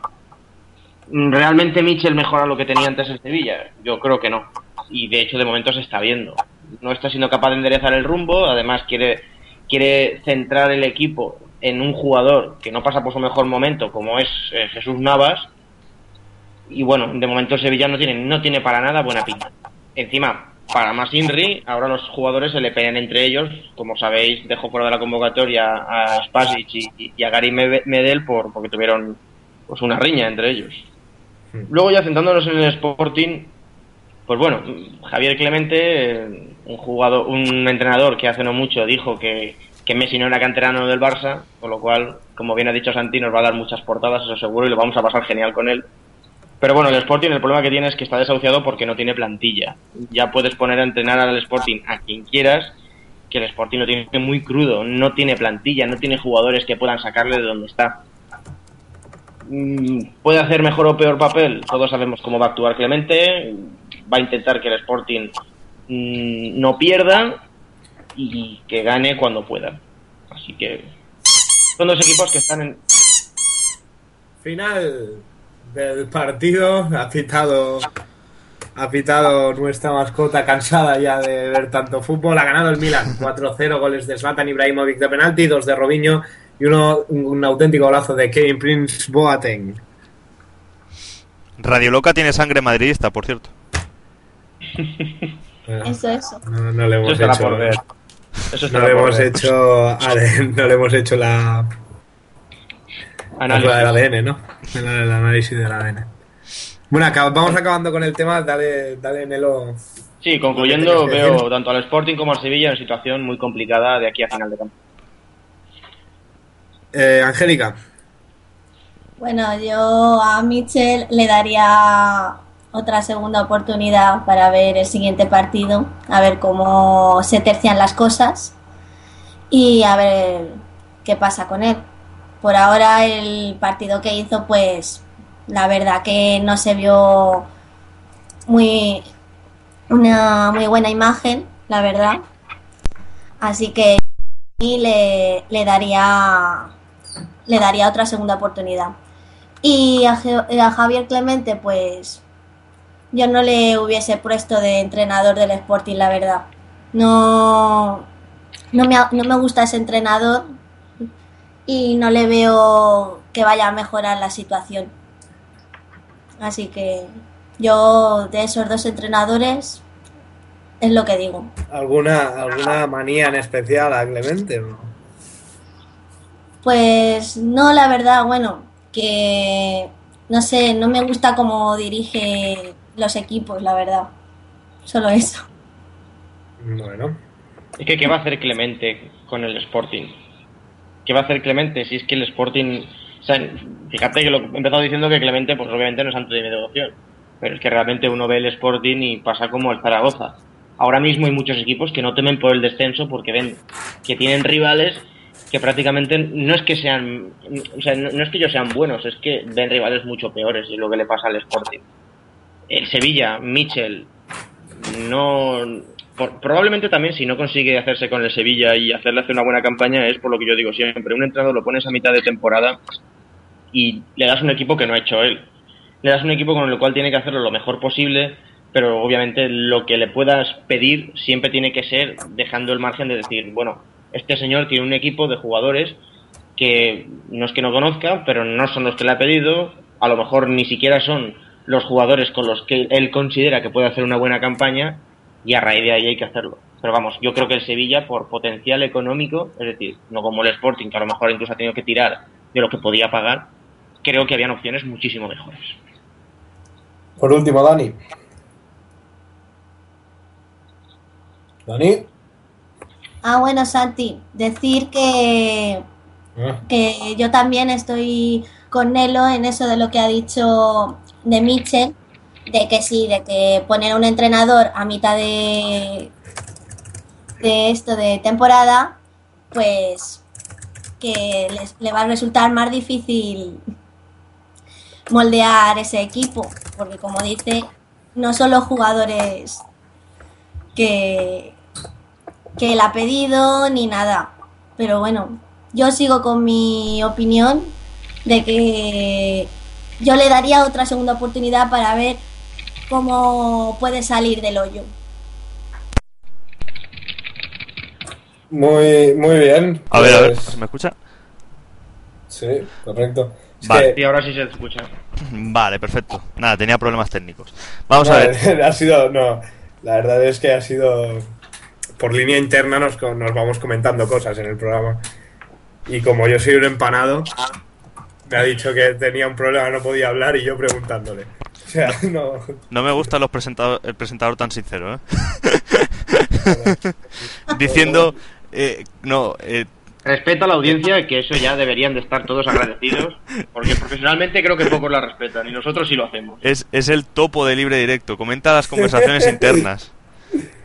¿Realmente Mitchell mejora lo que tenía antes en Sevilla? Yo creo que no. Y de hecho de momento se está viendo. No está siendo capaz de enderezar el rumbo, además quiere, quiere centrar el equipo en un jugador que no pasa por su mejor momento, como es eh, Jesús Navas. Y bueno, de momento Sevilla no tiene, no tiene para nada buena pinta. Encima, para más Inri, ahora los jugadores se le pelean entre ellos. Como sabéis, dejó fuera de la convocatoria a Spasic y, y a Gary Medel por, porque tuvieron pues una riña entre ellos. Luego ya centrándonos en el Sporting, pues bueno, Javier Clemente, eh, un jugador, un entrenador que hace no mucho dijo que, que Messi no era canterano del Barça, con lo cual, como bien ha dicho Santi, nos va a dar muchas portadas, eso seguro, y lo vamos a pasar genial con él. Pero bueno, el Sporting el problema que tiene es que está desahuciado porque no tiene plantilla. Ya puedes poner a entrenar al Sporting a quien quieras, que el Sporting lo tiene muy crudo, no tiene plantilla, no tiene jugadores que puedan sacarle de donde está. ¿Puede hacer mejor o peor papel? Todos sabemos cómo va a actuar Clemente. Va a intentar que el Sporting mmm, no pierda y que gane cuando pueda. Así que son dos equipos que están en. Final del partido. Ha pitado, ha pitado nuestra mascota cansada ya de ver tanto fútbol. Ha ganado el Milan 4-0 goles de Zlatan Ibrahimovic de penalti, dos de Robinho y uno, un auténtico golazo de Kevin Prince Boateng. Radio Loca tiene sangre madridista, por cierto. Bueno, eso, eso. No, no le hemos eso hecho, por ver. Eso no le hemos ver. hecho, no le hemos hecho la análisis. la del ADN, ¿no? El, el, análisis del ADN. Bueno, vamos acabando con el tema. Dale, dale Nelo. Sí, concluyendo, veo tanto al Sporting como al Sevilla en situación muy complicada de aquí a final de campo. Eh, Angélica. Bueno, yo a Michel le daría otra segunda oportunidad para ver el siguiente partido, a ver cómo se tercian las cosas y a ver qué pasa con él. por ahora el partido que hizo, pues la verdad que no se vio muy una muy buena imagen, la verdad. Así que le, le daría le daría otra segunda oportunidad. Y a, a, Javier Clemente, pues yo no le hubiese puesto de entrenador del Sporting, la verdad. No, no, me, no me gusta ese entrenador y no le veo que vaya a mejorar la situación. Así que yo de esos dos entrenadores es lo que digo. ¿Alguna, alguna manía en especial a Clemente? Pues no, la verdad, bueno, que no sé, no me gusta cómo dirige los equipos, la verdad. Solo eso. Bueno. Es que, ¿qué va a hacer Clemente con el Sporting? ¿Qué va a hacer Clemente si es que el Sporting... O sea, fíjate que lo he empezado diciendo que Clemente, pues obviamente no es santo de mi devoción. Pero es que realmente uno ve el Sporting y pasa como el Zaragoza. Ahora mismo hay muchos equipos que no temen por el descenso porque ven que tienen rivales que prácticamente no es que sean, o sea, no, no es que ellos sean buenos, es que ven rivales mucho peores y lo que le pasa al Sporting. El Sevilla, Michel, no, por, probablemente también si no consigue hacerse con el Sevilla y hacerle hacer una buena campaña es por lo que yo digo siempre, un entrenador lo pones a mitad de temporada y le das un equipo que no ha hecho él. Le das un equipo con el cual tiene que hacerlo lo mejor posible, pero obviamente lo que le puedas pedir siempre tiene que ser dejando el margen de decir, bueno, este señor tiene un equipo de jugadores que no es que no conozca, pero no son los que le ha pedido, a lo mejor ni siquiera son los jugadores con los que él considera que puede hacer una buena campaña y a raíz de ahí hay que hacerlo. Pero vamos, yo creo que el Sevilla, por potencial económico, es decir, no como el Sporting, que a lo mejor incluso ha tenido que tirar de lo que podía pagar, creo que habían opciones muchísimo mejores. Por último, Dani. Dani. Ah, bueno, Santi, decir que, Ah. que yo también estoy con Nelo en eso de lo que ha dicho de Mitchell, de que sí, de que poner un entrenador a mitad de, de esto de temporada, pues que les, le va a resultar más difícil moldear ese equipo, porque como dice, no son los jugadores que, que él ha pedido ni nada. Pero bueno, yo sigo con mi opinión de que yo le daría otra segunda oportunidad para ver cómo puede salir del hoyo. Muy, muy bien. A ver, a ver, Pues, ¿se me escucha? Sí, correcto. Es Vale. que- Y ahora sí se escucha. Vale, perfecto. Nada, tenía problemas técnicos. Vamos no, a ver. Ha sido, no, la verdad es que ha sido, por línea interna nos, nos vamos comentando cosas en el programa. Y como yo soy un empanado, me ha dicho que tenía un problema, no podía hablar y yo preguntándole. O sea, no. No me gusta los presentador, el presentador tan sincero, ¿eh? Diciendo, eh, no, eh, Respeta a la audiencia, que eso ya deberían de estar todos agradecidos, porque profesionalmente creo que pocos la respetan y nosotros sí lo hacemos. es, es el topo de libre directo. Comenta las conversaciones internas.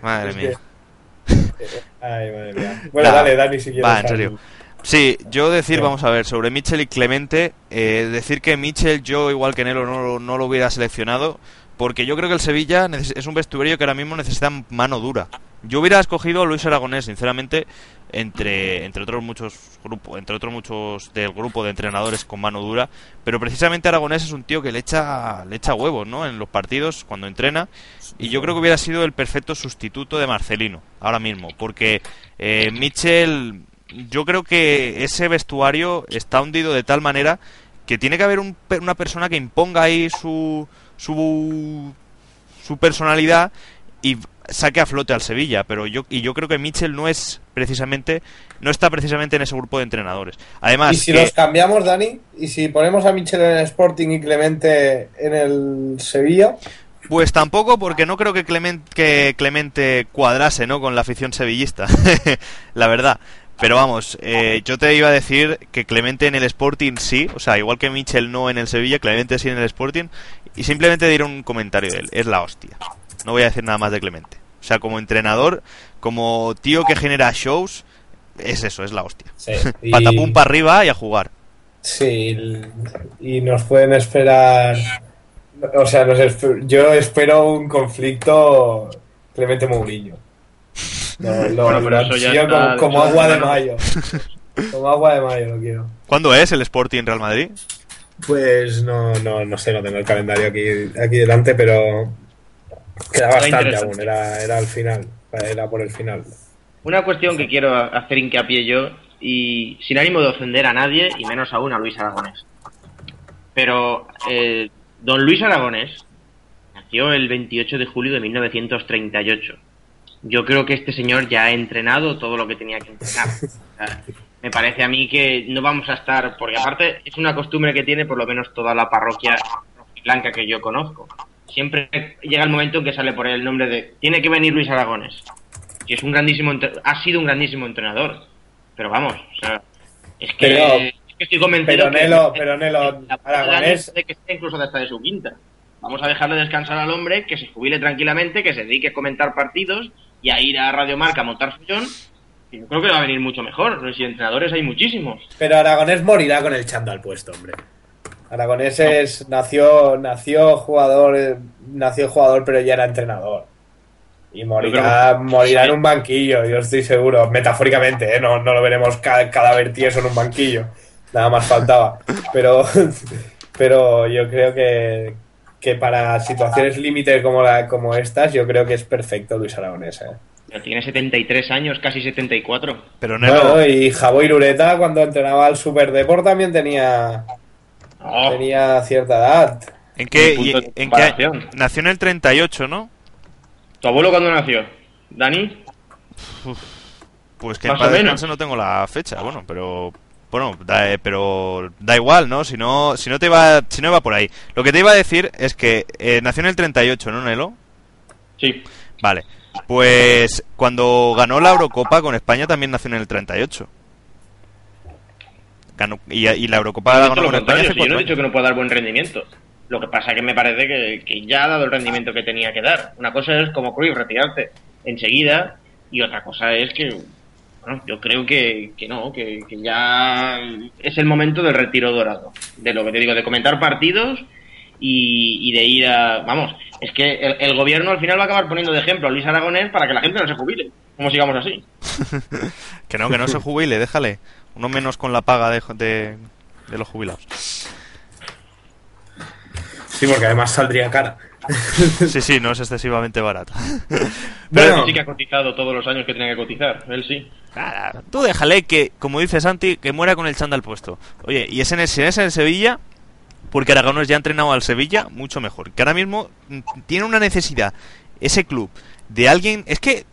Madre Es que- mía. Ay, madre mía. Bueno, dale, Dani, si quieres. Va, en serio. Sí, yo decir, vamos a ver, sobre Mitchell y Clemente, eh, decir que Mitchell yo, igual que Nelo, no, no lo hubiera seleccionado, porque yo creo que el Sevilla es un vestuario que ahora mismo necesita mano dura. Yo hubiera escogido a Luis Aragonés, sinceramente, entre, entre otros muchos grupos, entre otros muchos del grupo de entrenadores con mano dura, pero precisamente Aragonés es un tío que le echa, le echa huevos, ¿no? En los partidos, cuando entrena, y yo creo que hubiera sido el perfecto sustituto de Marcelino, ahora mismo, porque eh, Mitchell, yo creo que ese vestuario está hundido de tal manera que tiene que haber un una persona que imponga ahí su, su, su personalidad y saque a flote al Sevilla, pero yo y yo creo que Mitchell no es precisamente no está precisamente en ese grupo de entrenadores. Además, ¿Y si que- los cambiamos, Dani? ¿Y si ponemos a Michel en el Sporting y Clemente en el Sevilla? Pues tampoco, porque no creo que Clemente, que Clemente cuadrase, ¿no? Con la afición sevillista, la verdad. Pero vamos, eh, yo te iba a decir que Clemente en el Sporting sí, o sea, igual que Michel no en el Sevilla, Clemente sí en el Sporting, y simplemente diré un comentario de él, es la hostia. No voy a decir nada más de Clemente. O sea, como entrenador, como tío que genera shows, es eso, es la hostia. Sí. Y, Patapum para arriba y a jugar. Sí, y nos pueden esperar. O sea, nos esp- yo espero un conflicto Clemente Mourinho. Lo, lo- Bueno, pero lo eso ya ansío está- como, agua de mayo. Como agua de mayo lo quiero. ¿Cuándo es el Sporting Real Madrid? Pues no, no, no sé, no tengo el calendario aquí, aquí delante, pero queda bastante aún, era, era al final, era por el final. Una cuestión que quiero hacer hincapié yo, y sin ánimo de ofender a nadie, y menos aún a Luis Aragonés. Pero eh, don Luis Aragonés nació el 28 de julio de 1938. Yo creo que este señor ya ha entrenado todo lo que tenía que entrenar. O sea, me parece a mí que no vamos a estar, porque aparte es una costumbre que tiene por lo menos toda la parroquia blanca que yo conozco. Siempre llega el momento en que sale por ahí el nombre de tiene que venir Luis Aragones. Que es un grandísimo ha sido un grandísimo entrenador. Pero vamos, o sea, es que, Pero- es que estoy convencido pero que Nelo- pero Nelo, la Aragonés- de que esté incluso hasta de su quinta. Vamos a dejarle descansar al hombre, que se jubile tranquilamente, que se dedique a comentar partidos y a ir a Radio Marca a montar sillón. Y yo creo que va a venir mucho mejor. Si entrenadores hay muchísimos. Pero Aragonés morirá con el chando al puesto, hombre. Aragonés es, nació, nació jugador, eh, nació jugador, pero ya era entrenador. Y morirá, que- morirá en un banquillo, yo estoy seguro. Metafóricamente, ¿eh? no, no lo veremos ca- cadáver tieso en un banquillo. Nada más faltaba. Pero, pero yo creo que, que para situaciones límite como, la, como estas, yo creo que es perfecto Luis Aragonés. ¿eh? Pero tiene 73 años, casi 74. Pero Nelo, Bueno, y Javo Irureta cuando entrenaba al Super Deport también tenía, No, tenía cierta edad. ¿en qué, y- en qué comparación. nació en el 38, ¿no? ¿Tu abuelo cuándo nació? ¿Dani? Pues que Más en paz o menos. descanse no tengo la fecha, bueno, pero bueno, da, eh, pero da igual, ¿no? Si no si no te va si no va por ahí. Lo que te iba a decir es que eh, nació en el 38, ¿no, Nelo? Sí. Vale. Pues cuando ganó la Eurocopa con España también nació en el 38. Ganó, y, y la Eurocopa la ganó con España hace si yo no he dicho que no pueda dar buen rendimiento. Lo que pasa que me parece que, que ya ha dado el rendimiento que tenía que dar. Una cosa es como Cruyff retirarte enseguida y otra cosa es que, bueno, yo creo que, que no, que, que ya es el momento del retiro dorado. De lo que te digo, de comentar partidos y, y de ir a... Vamos, es que el, el gobierno al final va a acabar poniendo de ejemplo a Luis Aragonés para que la gente no se jubile. Como sigamos así. Que no, que no se jubile, déjale. Uno menos con la paga de, de, de los jubilados. Sí, porque además saldría cara. Sí, sí, no es excesivamente barata. Bueno, Sí que ha cotizado todos los años que tenía que cotizar, él sí. Nada, tú déjale que, como dice Santi, que muera con el chándal puesto. Oye, y es en el, si es en el Sevilla, porque Aragonés ya ha entrenado al Sevilla, mucho mejor. Que ahora mismo mm, tiene una necesidad, ese club, de alguien... Es que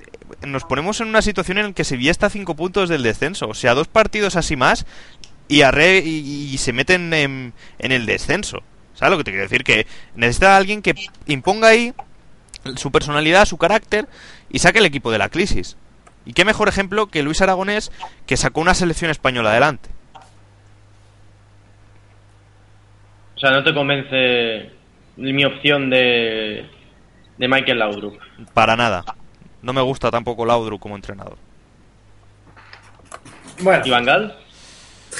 nos ponemos en una situación en la que Sevilla está a 5 puntos del descenso. O sea, dos partidos así más y, arre, y, y se meten en, en el descenso. ¿Sabes lo que te quiero decir? Que necesita a alguien que imponga ahí su personalidad, su carácter y saque el equipo de la crisis. Y qué mejor ejemplo que Luis Aragonés, que sacó una selección española adelante. O sea, no te convence mi opción de, de Michael Laudrup. Para nada. No me gusta tampoco Laudrup como entrenador. bueno, ¿Y Van Gaal?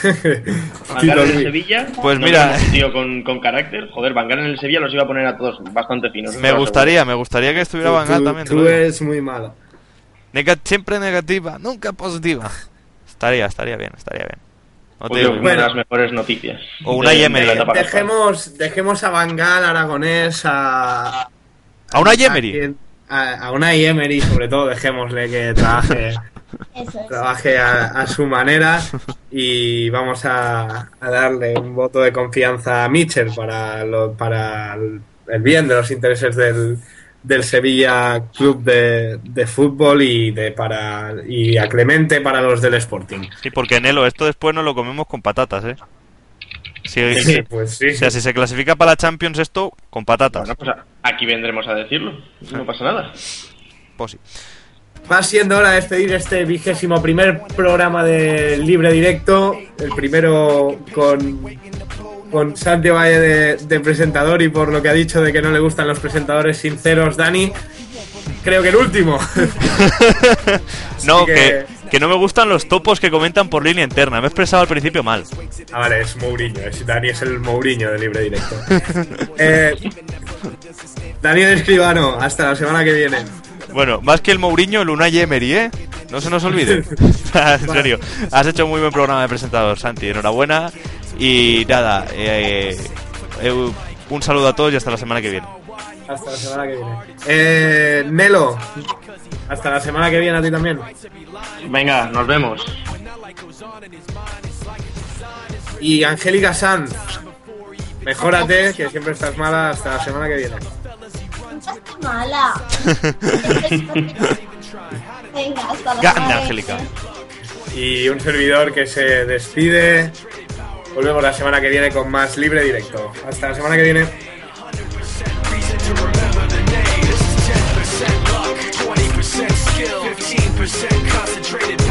Van Gaal en el. Sevilla. Pues ¿No mira- un tío con, con carácter. Joder, Van Gaal en el Sevilla los iba a poner a todos bastante finos. Me gustaría, me gustaría que estuviera Van Gaal tú, también. tú eres muy malo. Nega- siempre negativa, nunca positiva. Estaría, estaría bien, estaría bien. No te digo- una Bueno. de las mejores noticias. O una de-. Dejemos, dejemos a Bangal, Aragonés, a. A una Emery. A, a una Emery, sobre todo, dejémosle que trabaje, Eso trabaje a, a su manera y vamos a, a darle un voto de confianza a Mitchell para, lo- para el, el bien de los intereses del, del Sevilla Club de, de Fútbol y, de para, y a Clemente para los del Sporting. Sí, porque Nelo, esto después nos lo comemos con patatas, ¿eh? Si, Sí, pues sí. o sea, si se clasifica para la Champions esto, con patatas. Bueno, pues aquí vendremos a decirlo. No pasa nada. Pues sí. Va siendo hora de despedir este vigésimo primer programa de libre directo. El primero con, con Santi Valle de, de presentador y por lo que ha dicho de que no le gustan los presentadores sinceros, Dani. Creo que el último. No, que, que no me gustan los topos que comentan por línea interna. Me he expresado al principio mal. Ah, vale, es Mourinho. Es, Dani es el Mourinho de libre directo. eh, Daniel Escribano, hasta la semana que viene. Bueno, más que el Mourinho, el Unai Emery, ¿eh? No se nos olvide. en serio, has hecho muy buen programa de presentador, Santi. Enhorabuena. Y nada, eh, eh, un saludo a todos y hasta la semana que viene. Hasta la semana que viene. Eh, Nelo, hasta la semana que viene a ti también. Venga, nos vemos. Y Angélica Sanz, mejórate, que siempre estás mala. Hasta la semana que viene. Mala. Venga, hasta la que Angélica. Y un servidor que se despide. Volvemos la semana que viene con más libre directo. Hasta la semana que viene. 15% concentrated